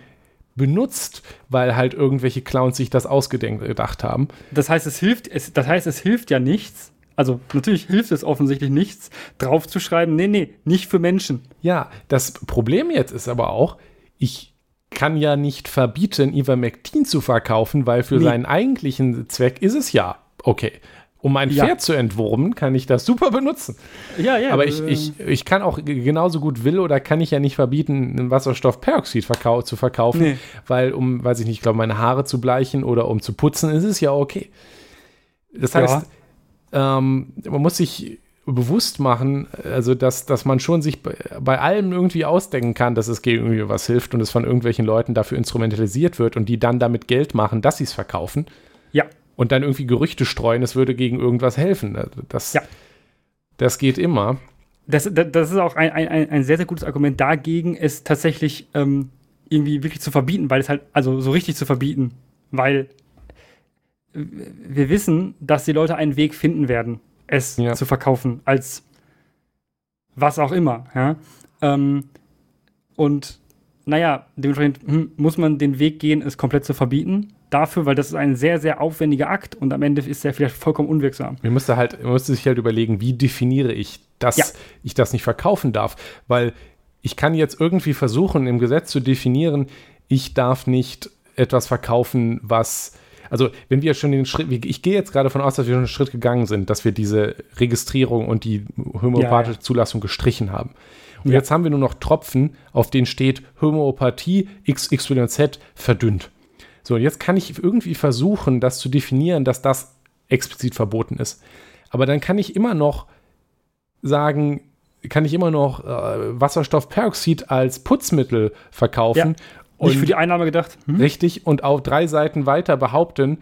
benutzt, weil halt irgendwelche Clowns sich das ausgedacht haben. Das heißt, es hilft, es, das heißt, es hilft ja nichts. Also natürlich hilft es offensichtlich nichts, draufzuschreiben, nee, nee, nicht für Menschen. Ja, das Problem jetzt ist aber auch, ich kann ja nicht verbieten, Ivermectin zu verkaufen, weil für nee. seinen eigentlichen Zweck ist es ja okay. Um ein ja. Pferd zu entwurmen, kann ich das super benutzen. Ja, ja. Aber ich, äh, ich, ich kann auch genauso gut will oder kann ich ja nicht verbieten, Wasserstoffperoxid verkau zu verkaufen, nee. weil um, weiß ich nicht, ich glaube, meine Haare zu bleichen oder um zu putzen, ist es ja okay. Das heißt, ja. ähm, man muss sich bewusst machen, also dass, dass man schon sich bei, bei allem irgendwie ausdenken kann, dass es gegen irgendwie was hilft und es von irgendwelchen Leuten dafür instrumentalisiert wird und die dann damit Geld machen, dass sie es verkaufen. Ja und dann irgendwie Gerüchte streuen, es würde gegen irgendwas helfen. Das, ja. das geht immer. Das, das, ist auch ein, ein, ein sehr, sehr gutes Argument dagegen, es tatsächlich ähm, irgendwie wirklich zu verbieten, weil es halt, also so richtig zu verbieten, weil wir wissen, dass die Leute einen Weg finden werden, es ja. zu verkaufen, als was auch immer. Ja? Ähm, und naja, dementsprechend hm, muss man den Weg gehen, es komplett zu verbieten dafür, weil das ist ein sehr, sehr aufwendiger Akt und am Ende ist er vielleicht vollkommen unwirksam. Man musste halt, man musste sich halt überlegen, wie definiere ich, dass ja. ich das nicht verkaufen darf, weil ich kann jetzt irgendwie versuchen, im Gesetz zu definieren, ich darf nicht etwas verkaufen, was also wenn wir schon den Schritt, ich gehe jetzt gerade davon aus, dass wir schon einen Schritt gegangen sind, dass wir diese Registrierung und die homöopathische ja, ja. Zulassung gestrichen haben. Und ja. jetzt haben wir nur noch Tropfen, auf denen steht Homöopathie XYZ verdünnt. So, jetzt kann ich irgendwie versuchen, das zu definieren, dass das explizit verboten ist. Aber dann kann ich immer noch sagen, kann ich immer noch äh, Wasserstoffperoxid als Putzmittel verkaufen. Ja, und nicht für die Einnahme gedacht. Hm? Richtig, und auf drei Seiten weiter behaupten,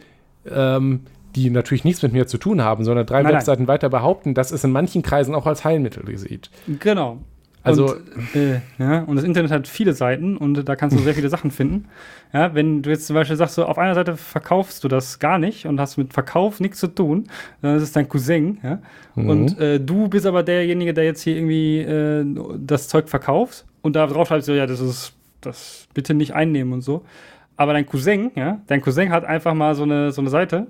ähm, die natürlich nichts mit mir zu tun haben, sondern drei nein, Webseiten nein. weiter behaupten, dass es in manchen Kreisen auch als Heilmittel sieht. Genau. Also, und, äh, ja, und das Internet hat viele Seiten und da kannst du sehr viele Sachen finden. Ja, wenn du jetzt zum Beispiel sagst, so auf einer Seite verkaufst du das gar nicht und hast mit Verkauf nichts zu tun, dann ist es dein Cousin, ja. Mhm. Und äh, du bist aber derjenige, der jetzt hier irgendwie äh, das Zeug verkauft und da drauf schreibst du, ja, das ist das bitte nicht einnehmen und so. Aber dein Cousin, ja, dein Cousin hat einfach mal so eine, so eine Seite,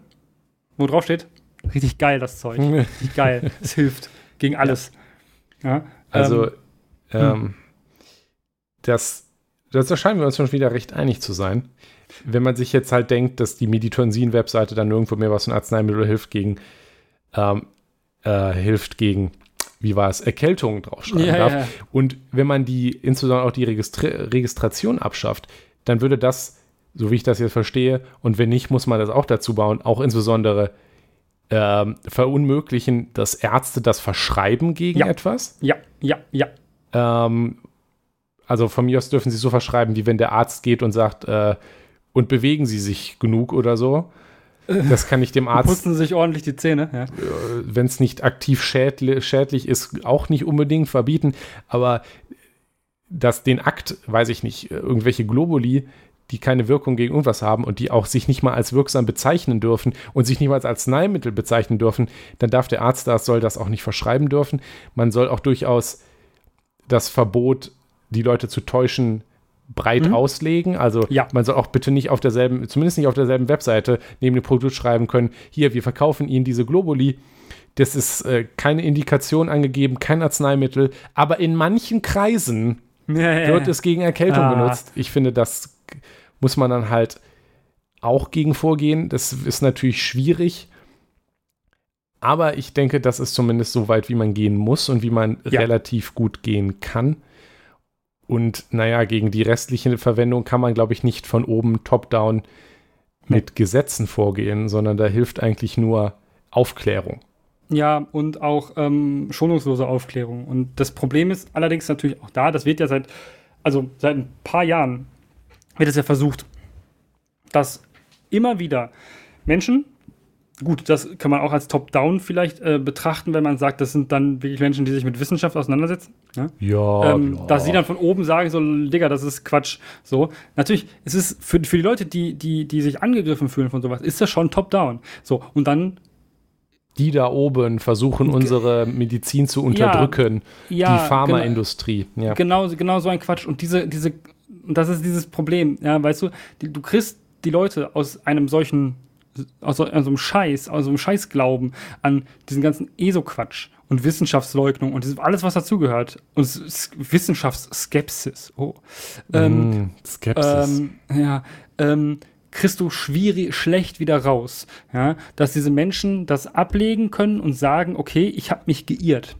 wo drauf steht, richtig geil das Zeug. richtig geil. Es hilft gegen alles. Ja. ja also ähm, hm. Ähm, das, das scheinen wir uns schon wieder recht einig zu sein. Wenn man sich jetzt halt denkt, dass die Meditonsin-Webseite dann nirgendwo mehr was von Arzneimittel hilft gegen, ähm, äh, hilft gegen, wie war es, Erkältungen draufschreiben ja, darf. Ja. Und wenn man die, insbesondere auch die Registri Registration abschafft, dann würde das, so wie ich das jetzt verstehe, und wenn nicht, muss man das auch dazu bauen, auch insbesondere ähm, verunmöglichen, dass Ärzte das verschreiben gegen ja. etwas. Ja, ja, ja. Ähm, Also von mir aus dürfen sie so verschreiben, wie wenn der Arzt geht und sagt, äh, und bewegen sie sich genug oder so. Das kann ich dem Arzt. Putzen sich ordentlich die Zähne, ja. Äh, wenn es nicht aktiv schädlich, schädlich ist, auch nicht unbedingt verbieten. Aber dass den Akt, weiß ich nicht, irgendwelche Globuli, die keine Wirkung gegen irgendwas haben und die auch sich nicht mal als wirksam bezeichnen dürfen und sich nicht mal als Arzneimittel bezeichnen dürfen, dann darf der Arzt das, soll das auch nicht verschreiben dürfen. Man soll auch durchaus das Verbot, die Leute zu täuschen, breit mhm. auslegen. Also ja. man soll auch bitte nicht auf derselben, zumindest nicht auf derselben Webseite neben dem Produkt schreiben können, hier, wir verkaufen Ihnen diese Globuli. Das ist äh, keine Indikation angegeben, kein Arzneimittel, aber in manchen Kreisen wird es gegen Erkältung ah. benutzt. Ich finde, das muss man dann halt auch gegen vorgehen. Das ist natürlich schwierig. Aber ich denke, das ist zumindest so weit, wie man gehen muss und wie man relativ gut gehen kann. Und naja, gegen die restliche Verwendung kann man, glaube ich, nicht von oben top-down mit. Gesetzen vorgehen, sondern da hilft eigentlich nur Aufklärung. Ja, und auch ähm, schonungslose Aufklärung. Und das Problem ist allerdings natürlich auch da, das wird ja seit, also seit ein paar Jahren, wird es ja versucht, dass immer wieder Menschen gut, das kann man auch als Top-Down vielleicht äh, betrachten, wenn man sagt, das sind dann wirklich Menschen, die sich mit Wissenschaft auseinandersetzen. Ne? Ja. Ähm. Dass sie dann von oben sagen, so, Digga, das ist Quatsch. So. Natürlich, es ist für, für die Leute, die, die, die sich angegriffen fühlen von sowas, ist das schon Top-Down. So, und dann die da oben versuchen, unsere Medizin zu unterdrücken, ja, ja, die Pharmaindustrie. Genau, ja. genau, genau so ein Quatsch. Und diese, diese, das ist dieses Problem, ja, weißt du, die, du kriegst die Leute aus einem solchen aus so, aus so einem Scheiß, aus so einem Scheißglauben an diesen ganzen ESO-Quatsch und Wissenschaftsleugnung und alles, was dazugehört. Und Wissenschaftsskepsis. Oh. Ähm, mm, Skepsis. Ähm, ja, ähm, kriegst du schwierig, schlecht wieder raus. Ja, dass diese Menschen das ablegen können und sagen, okay, ich habe mich geirrt.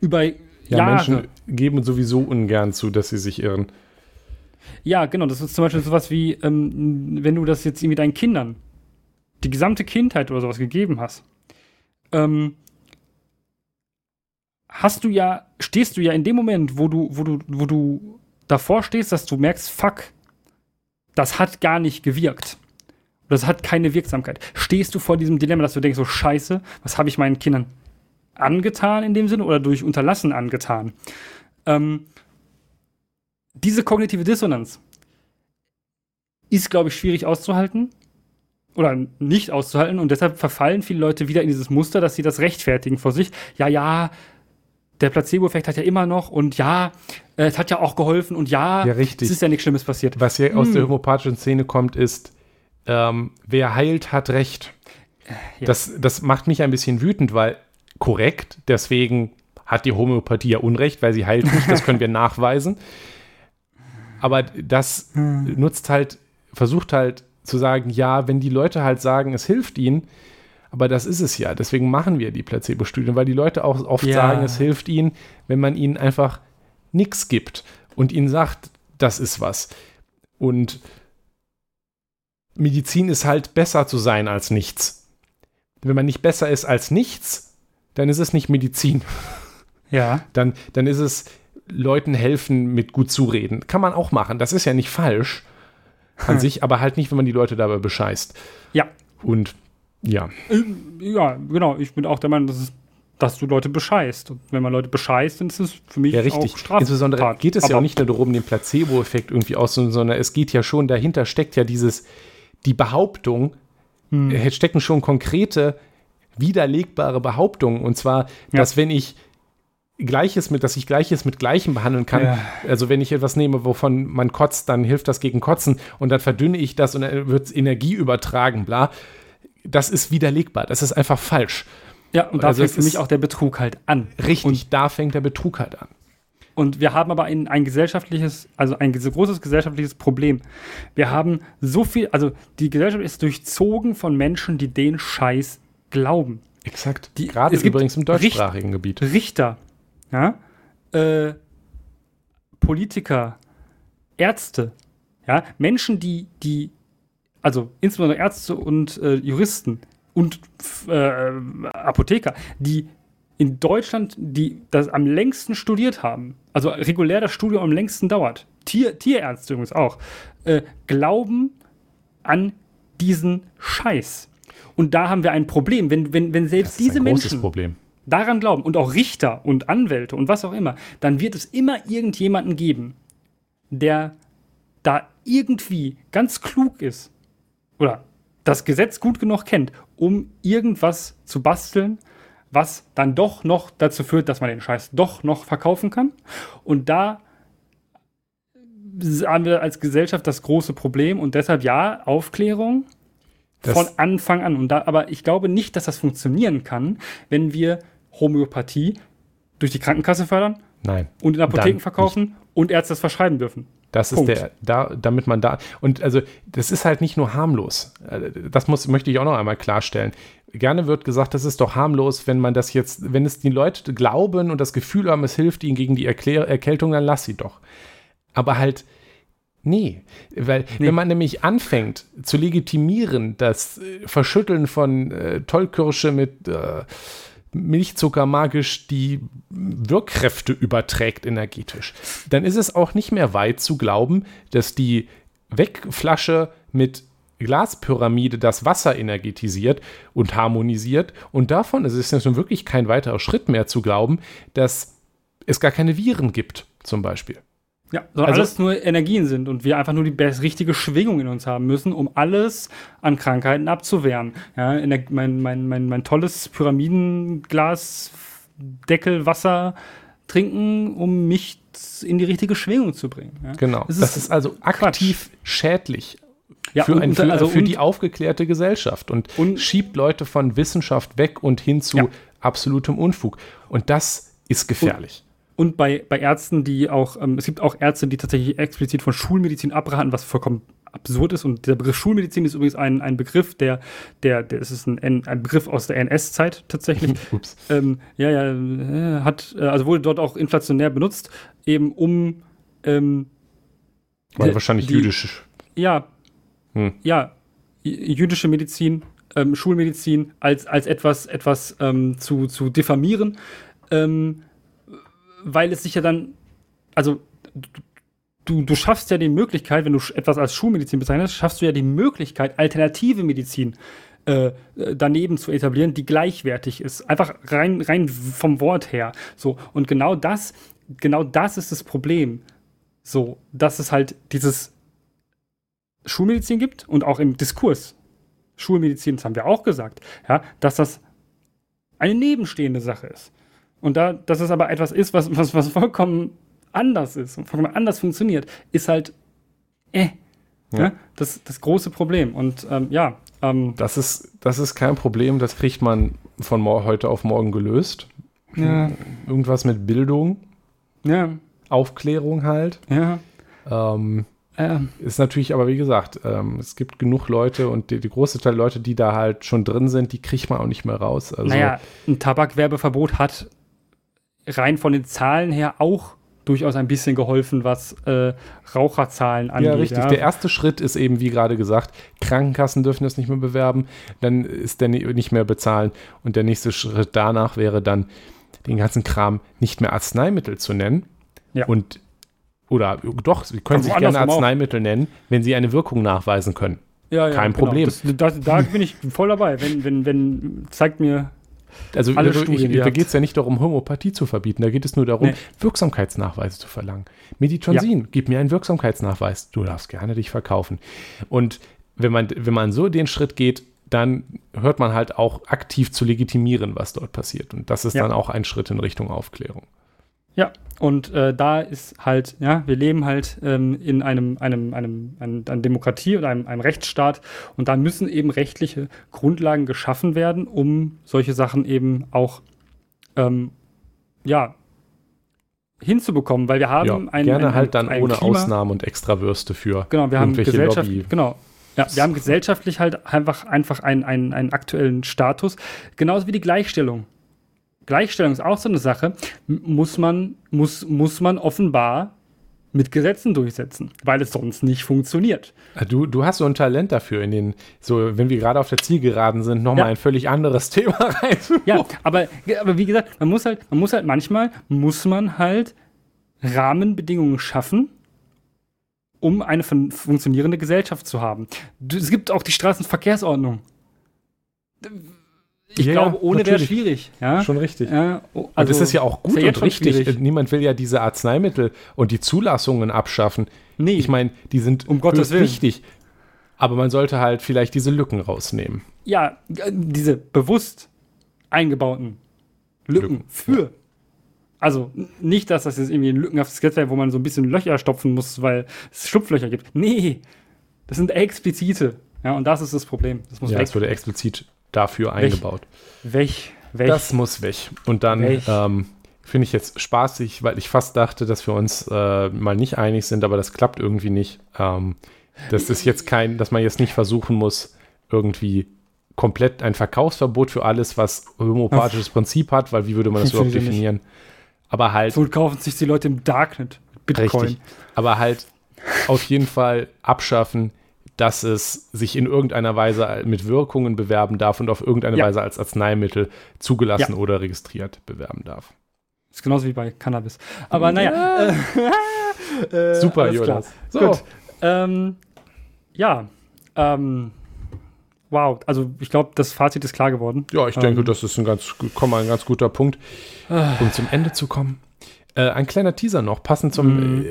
Über ja, Jahre. Menschen geben sowieso ungern zu, dass sie sich irren. Ja, genau. Das ist zum Beispiel sowas wie, ähm, wenn du das jetzt irgendwie deinen Kindern die gesamte Kindheit oder sowas gegeben hast, ähm, hast du ja, stehst du ja in dem Moment, wo du, wo du, wo du davor stehst, dass du merkst, fuck, das hat gar nicht gewirkt. Das hat keine Wirksamkeit. Stehst du vor diesem Dilemma, dass du denkst, so scheiße, was habe ich meinen Kindern angetan in dem Sinne oder durch Unterlassen angetan? Ähm, diese kognitive Dissonanz ist, glaube ich, schwierig auszuhalten oder nicht auszuhalten und deshalb verfallen viele Leute wieder in dieses Muster, dass sie das rechtfertigen vor sich. Ja, ja, der Placebo-Effekt hat ja immer noch und ja, äh, es hat ja auch geholfen und ja, ja richtig. es ist ja nichts Schlimmes passiert. Was hier hm. aus der homöopathischen Szene kommt, ist, ähm, wer heilt, hat Recht. Äh, ja. Das, das macht mich ein bisschen wütend, weil korrekt, deswegen hat die Homöopathie ja Unrecht, weil sie heilt nicht, das können wir nachweisen. Aber das hm. nutzt halt, versucht halt zu sagen, ja, wenn die Leute halt sagen, es hilft ihnen, aber das ist es ja. Deswegen machen wir die Placebo-Studien, weil die Leute auch oft ja. sagen, es hilft ihnen, wenn man ihnen einfach nichts gibt und ihnen sagt, das ist was. Und Medizin ist halt besser zu sein als nichts. Wenn man nicht besser ist als nichts, dann ist es nicht Medizin. Ja. Dann, dann ist es Leuten helfen mit gut zureden. Kann man auch machen. Das ist ja nicht falsch an sich, aber halt nicht, wenn man die Leute dabei bescheißt. Ja. Und ja. Ähm, ja, genau. Ich bin auch der Meinung, dass, es, dass du Leute bescheißt. Und wenn man Leute bescheißt, dann ist es für mich ja, richtig. auch strafbar. Insbesondere geht es aber ja auch nicht nur darum, den Placebo-Effekt irgendwie auszunehmen, sondern es geht ja schon, dahinter steckt ja dieses, die Behauptung, hm. Äh, stecken schon konkrete, widerlegbare Behauptungen. Und zwar, ja. dass wenn ich Gleiches mit, dass ich Gleiches mit Gleichem behandeln kann. Ja. Also wenn ich etwas nehme, wovon man kotzt, dann hilft das gegen Kotzen und dann verdünne ich das und dann wird Energie übertragen, bla. Das ist widerlegbar. Das ist einfach falsch. Ja, und da also fängt für mich auch der Betrug halt an. Richtig, und da fängt der Betrug halt an. Und wir haben aber ein, ein gesellschaftliches, also ein so großes gesellschaftliches Problem. Wir haben so viel, also die Gesellschaft ist durchzogen von Menschen, die den Scheiß glauben. Exakt. Die, Gerade übrigens im deutschsprachigen Gebiet. Richter, ja, äh, Politiker, Ärzte, ja, Menschen, die, die, also insbesondere Ärzte und äh, Juristen und äh, Apotheker, die in Deutschland, die das am längsten studiert haben, also regulär das Studium am längsten dauert, Tier, Tierärzte übrigens auch, äh, glauben an diesen Scheiß. Und da haben wir ein Problem, wenn, wenn, wenn selbst diese Menschen Problem. Daran glauben und auch Richter und Anwälte und was auch immer, dann wird es immer irgendjemanden geben, der da irgendwie ganz klug ist oder das Gesetz gut genug kennt, um irgendwas zu basteln, was dann doch noch dazu führt, dass man den Scheiß doch noch verkaufen kann. Und da haben wir als Gesellschaft das große Problem und deshalb ja, Aufklärung das von Anfang an. Und da, aber ich glaube nicht, dass das funktionieren kann, wenn wir Homöopathie durch die Krankenkasse fördern Nein. und in Apotheken verkaufen und Ärzte das verschreiben dürfen. Das Punkt. ist der, da, damit man da, und also das ist halt nicht nur harmlos. Das muss, möchte ich auch noch einmal klarstellen. Gerne wird gesagt, das ist doch harmlos, wenn man das jetzt, wenn es die Leute glauben und das Gefühl haben, es hilft ihnen gegen die Erklär Erkältung, dann lass sie doch. Aber halt, nee. Weil, nee. wenn man nämlich anfängt zu legitimieren, das äh, Verschütteln von äh, Tollkirsche mit äh, Milchzucker magisch die Wirkkräfte überträgt energetisch, dann ist es auch nicht mehr weit zu glauben, dass die Wegflasche mit Glaspyramide das Wasser energetisiert und harmonisiert. Und davon ist es jetzt nun wirklich kein weiterer Schritt mehr zu glauben, dass es gar keine Viren gibt, zum Beispiel. Ja, sondern also, alles nur Energien sind und wir einfach nur die richtige Schwingung in uns haben müssen, um alles an Krankheiten abzuwehren. Ja, der, mein, mein, mein, mein tolles Pyramidenglas, Deckel, Wasser trinken, um mich in die richtige Schwingung zu bringen. Ja. Genau. Das, das ist, ist, also aktiv Quatsch. schädlich ja, für, ein, für, also für die aufgeklärte Gesellschaft und, und, schiebt Leute von Wissenschaft weg und hin zu ja. absolutem Unfug. Und das ist gefährlich. Und bei, bei Ärzten, die auch, ähm, es gibt auch Ärzte, die tatsächlich explizit von Schulmedizin abraten, was vollkommen absurd ist. Und der Begriff Schulmedizin ist übrigens ein, ein Begriff, der, der, der es ist ein, ein Begriff aus der NS-Zeit tatsächlich. Ups. Ähm, ja, ja, äh, hat, äh, also wurde dort auch inflationär benutzt, eben um ähm, Weil wahrscheinlich die, jüdisch. Ja, hm. ja, jüdische Medizin, ähm, Schulmedizin als, als etwas, etwas ähm, zu, zu diffamieren. Ähm, weil es sich ja dann, also du, du schaffst ja die Möglichkeit, wenn du etwas als Schulmedizin bezeichnest, schaffst du ja die Möglichkeit, alternative Medizin äh, daneben zu etablieren, die gleichwertig ist. Einfach rein, rein vom Wort her. So. Und genau das, genau das ist das Problem. So, dass es halt dieses Schulmedizin gibt und auch im Diskurs. Schulmedizin, das haben wir auch gesagt, ja, dass das eine nebenstehende Sache ist. Und da, dass es aber etwas ist, was, was, was vollkommen anders ist und vollkommen anders funktioniert, ist halt äh. Ja. ja das, das große Problem. Und ähm, ja. Ähm, das, ist, das ist kein Problem, das kriegt man von heute auf morgen gelöst. Ja. Irgendwas mit Bildung. Ja. Aufklärung halt. Ja. Ähm, ähm. Ist natürlich, aber wie gesagt, ähm, es gibt genug Leute und die, die, große Teil der Leute, die da halt schon drin sind, die kriegt man auch nicht mehr raus. Also, naja, ein Tabakwerbeverbot hat rein von den Zahlen her auch durchaus ein bisschen geholfen, was äh, Raucherzahlen angeht. Ja, richtig. Ja. Der erste Schritt ist eben, wie gerade gesagt, Krankenkassen dürfen das nicht mehr bewerben, dann ist der nicht mehr bezahlen. Und der nächste Schritt danach wäre dann, den ganzen Kram nicht mehr Arzneimittel zu nennen. Ja. Und oder doch, Sie können sich gerne Arzneimittel auch. nennen, wenn Sie eine Wirkung nachweisen können. Ja, ja, Kein genau. Problem. Das, das, da bin ich voll dabei. Wenn, wenn, wenn, zeigt mir also Alle da, Studien, ich, da geht es ja nicht darum, Homöopathie zu verbieten, da geht es nur darum, nee. Wirksamkeitsnachweise zu verlangen. Meditonsin, ja. gib mir einen Wirksamkeitsnachweis, du darfst gerne dich verkaufen. Und wenn man, wenn man so den Schritt geht, dann hört man halt auch aktiv zu legitimieren, was dort passiert. Und das ist ja. dann auch ein Schritt in Richtung Aufklärung. Ja, und äh, da ist halt, ja, wir leben halt ähm, in einem, einem, einem, einem, einer Demokratie oder einem, einem Rechtsstaat. Und da müssen eben rechtliche Grundlagen geschaffen werden, um solche Sachen eben auch, ähm, ja, hinzubekommen, weil wir haben ja, ein, gerne ein, halt dann ohne Klima, Ausnahmen und Extrawürste für genau, wir haben Gesellschaft, Lobby. genau, ja, wir haben gesellschaftlich halt einfach, einfach einen, einen, einen aktuellen Status, genauso wie die Gleichstellung. Gleichstellung ist auch so eine Sache, muss man, muss, muss man offenbar mit Gesetzen durchsetzen, weil es sonst nicht funktioniert. Ah, du, du hast so ein Talent dafür, in den, so, wenn wir gerade auf der Zielgeraden sind, nochmal ja. ein völlig anderes Thema rein. Ja, aber, aber wie gesagt, man muss halt, man muss halt manchmal, muss man halt Rahmenbedingungen schaffen, um eine fun funktionierende Gesellschaft zu haben. Es gibt auch die Straßenverkehrsordnung. Ich ja, glaube, ohne wäre schwierig. Ja? Schon richtig. Ja, also, und das ist ja auch gut ja und richtig. Schwierig. Niemand will ja diese Arzneimittel und die Zulassungen abschaffen. Nee. Ich meine, die sind um Gottes Willen. wichtig. Aber man sollte halt vielleicht diese Lücken rausnehmen. Ja, diese bewusst eingebauten Lücken, Lücken. für also nicht, dass das jetzt irgendwie ein lückenhaftes Sketch wäre, wo man so ein bisschen Löcher stopfen muss, weil es Schlupflöcher gibt. Nee, das sind explizite. Ja, und das ist das Problem. Das muss ja, es wurde explizit dafür weg. eingebaut. Weg, weg. Das muss weg. Und dann ähm, finde ich jetzt spaßig, weil ich fast dachte, dass wir uns äh, mal nicht einig sind, aber das klappt irgendwie nicht. Ähm, das ist jetzt kein, dass man jetzt nicht versuchen muss, irgendwie komplett ein Verkaufsverbot für alles, was homopathisches Prinzip hat, weil wie würde man das überhaupt definieren? Nicht. Aber halt. So kaufen sich die Leute im Darknet. Bitcoin. Richtig. Aber halt auf jeden Fall abschaffen, dass es sich in irgendeiner Weise mit Wirkungen bewerben darf und auf irgendeine ja. Weise als Arzneimittel zugelassen ja. oder registriert bewerben darf. ist genauso wie bei Cannabis. Aber naja. Äh, äh, Super, Jonas. So. Gut. Ähm, ja. Ähm, wow, also ich glaube, das Fazit ist klar geworden. Ja, ich denke, ähm, das ist ein ganz, komm, ein ganz guter Punkt, ah. um zum Ende zu kommen. Äh, ein kleiner Teaser noch, passend zum.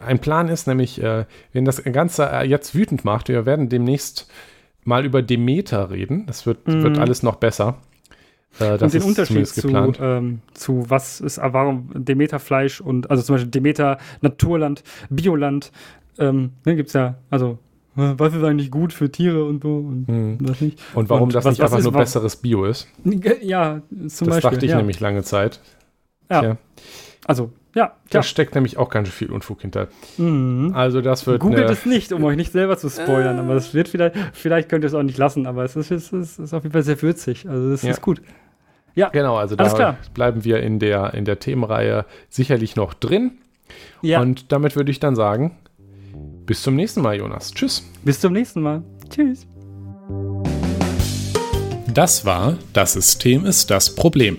Ein Plan ist nämlich, äh, wenn das Ganze äh, jetzt wütend macht, wir werden demnächst mal über Demeter reden. Das wird, mm. wird alles noch besser. Äh, und den Unterschied zu, ähm, zu was ist warum Demeter-Fleisch und also zum Beispiel Demeter Naturland, Bioland, ähm, ne, gibt es ja, also was ist eigentlich gut für Tiere und so und hm. das nicht. Und warum und das was, nicht was einfach ist, nur besseres Bio ist. Ja, zum das Beispiel. Das dachte ich ja. nämlich lange Zeit. Ja. Tja. Also, ja. Da steckt nämlich auch ganz viel Unfug hinter. Mhm. Also das wird. Googelt es nicht, um euch nicht selber zu spoilern, äh. aber es wird vielleicht, vielleicht könnt ihr es auch nicht lassen, aber es ist, es ist, es ist auf jeden Fall sehr würzig. Also das ja. ist gut. Ja. Genau, also da klar. bleiben wir in der, in der Themenreihe sicherlich noch drin. Ja. Und damit würde ich dann sagen, bis zum nächsten Mal, Jonas. Tschüss. Bis zum nächsten Mal. Tschüss. Das war Das System ist das Problem.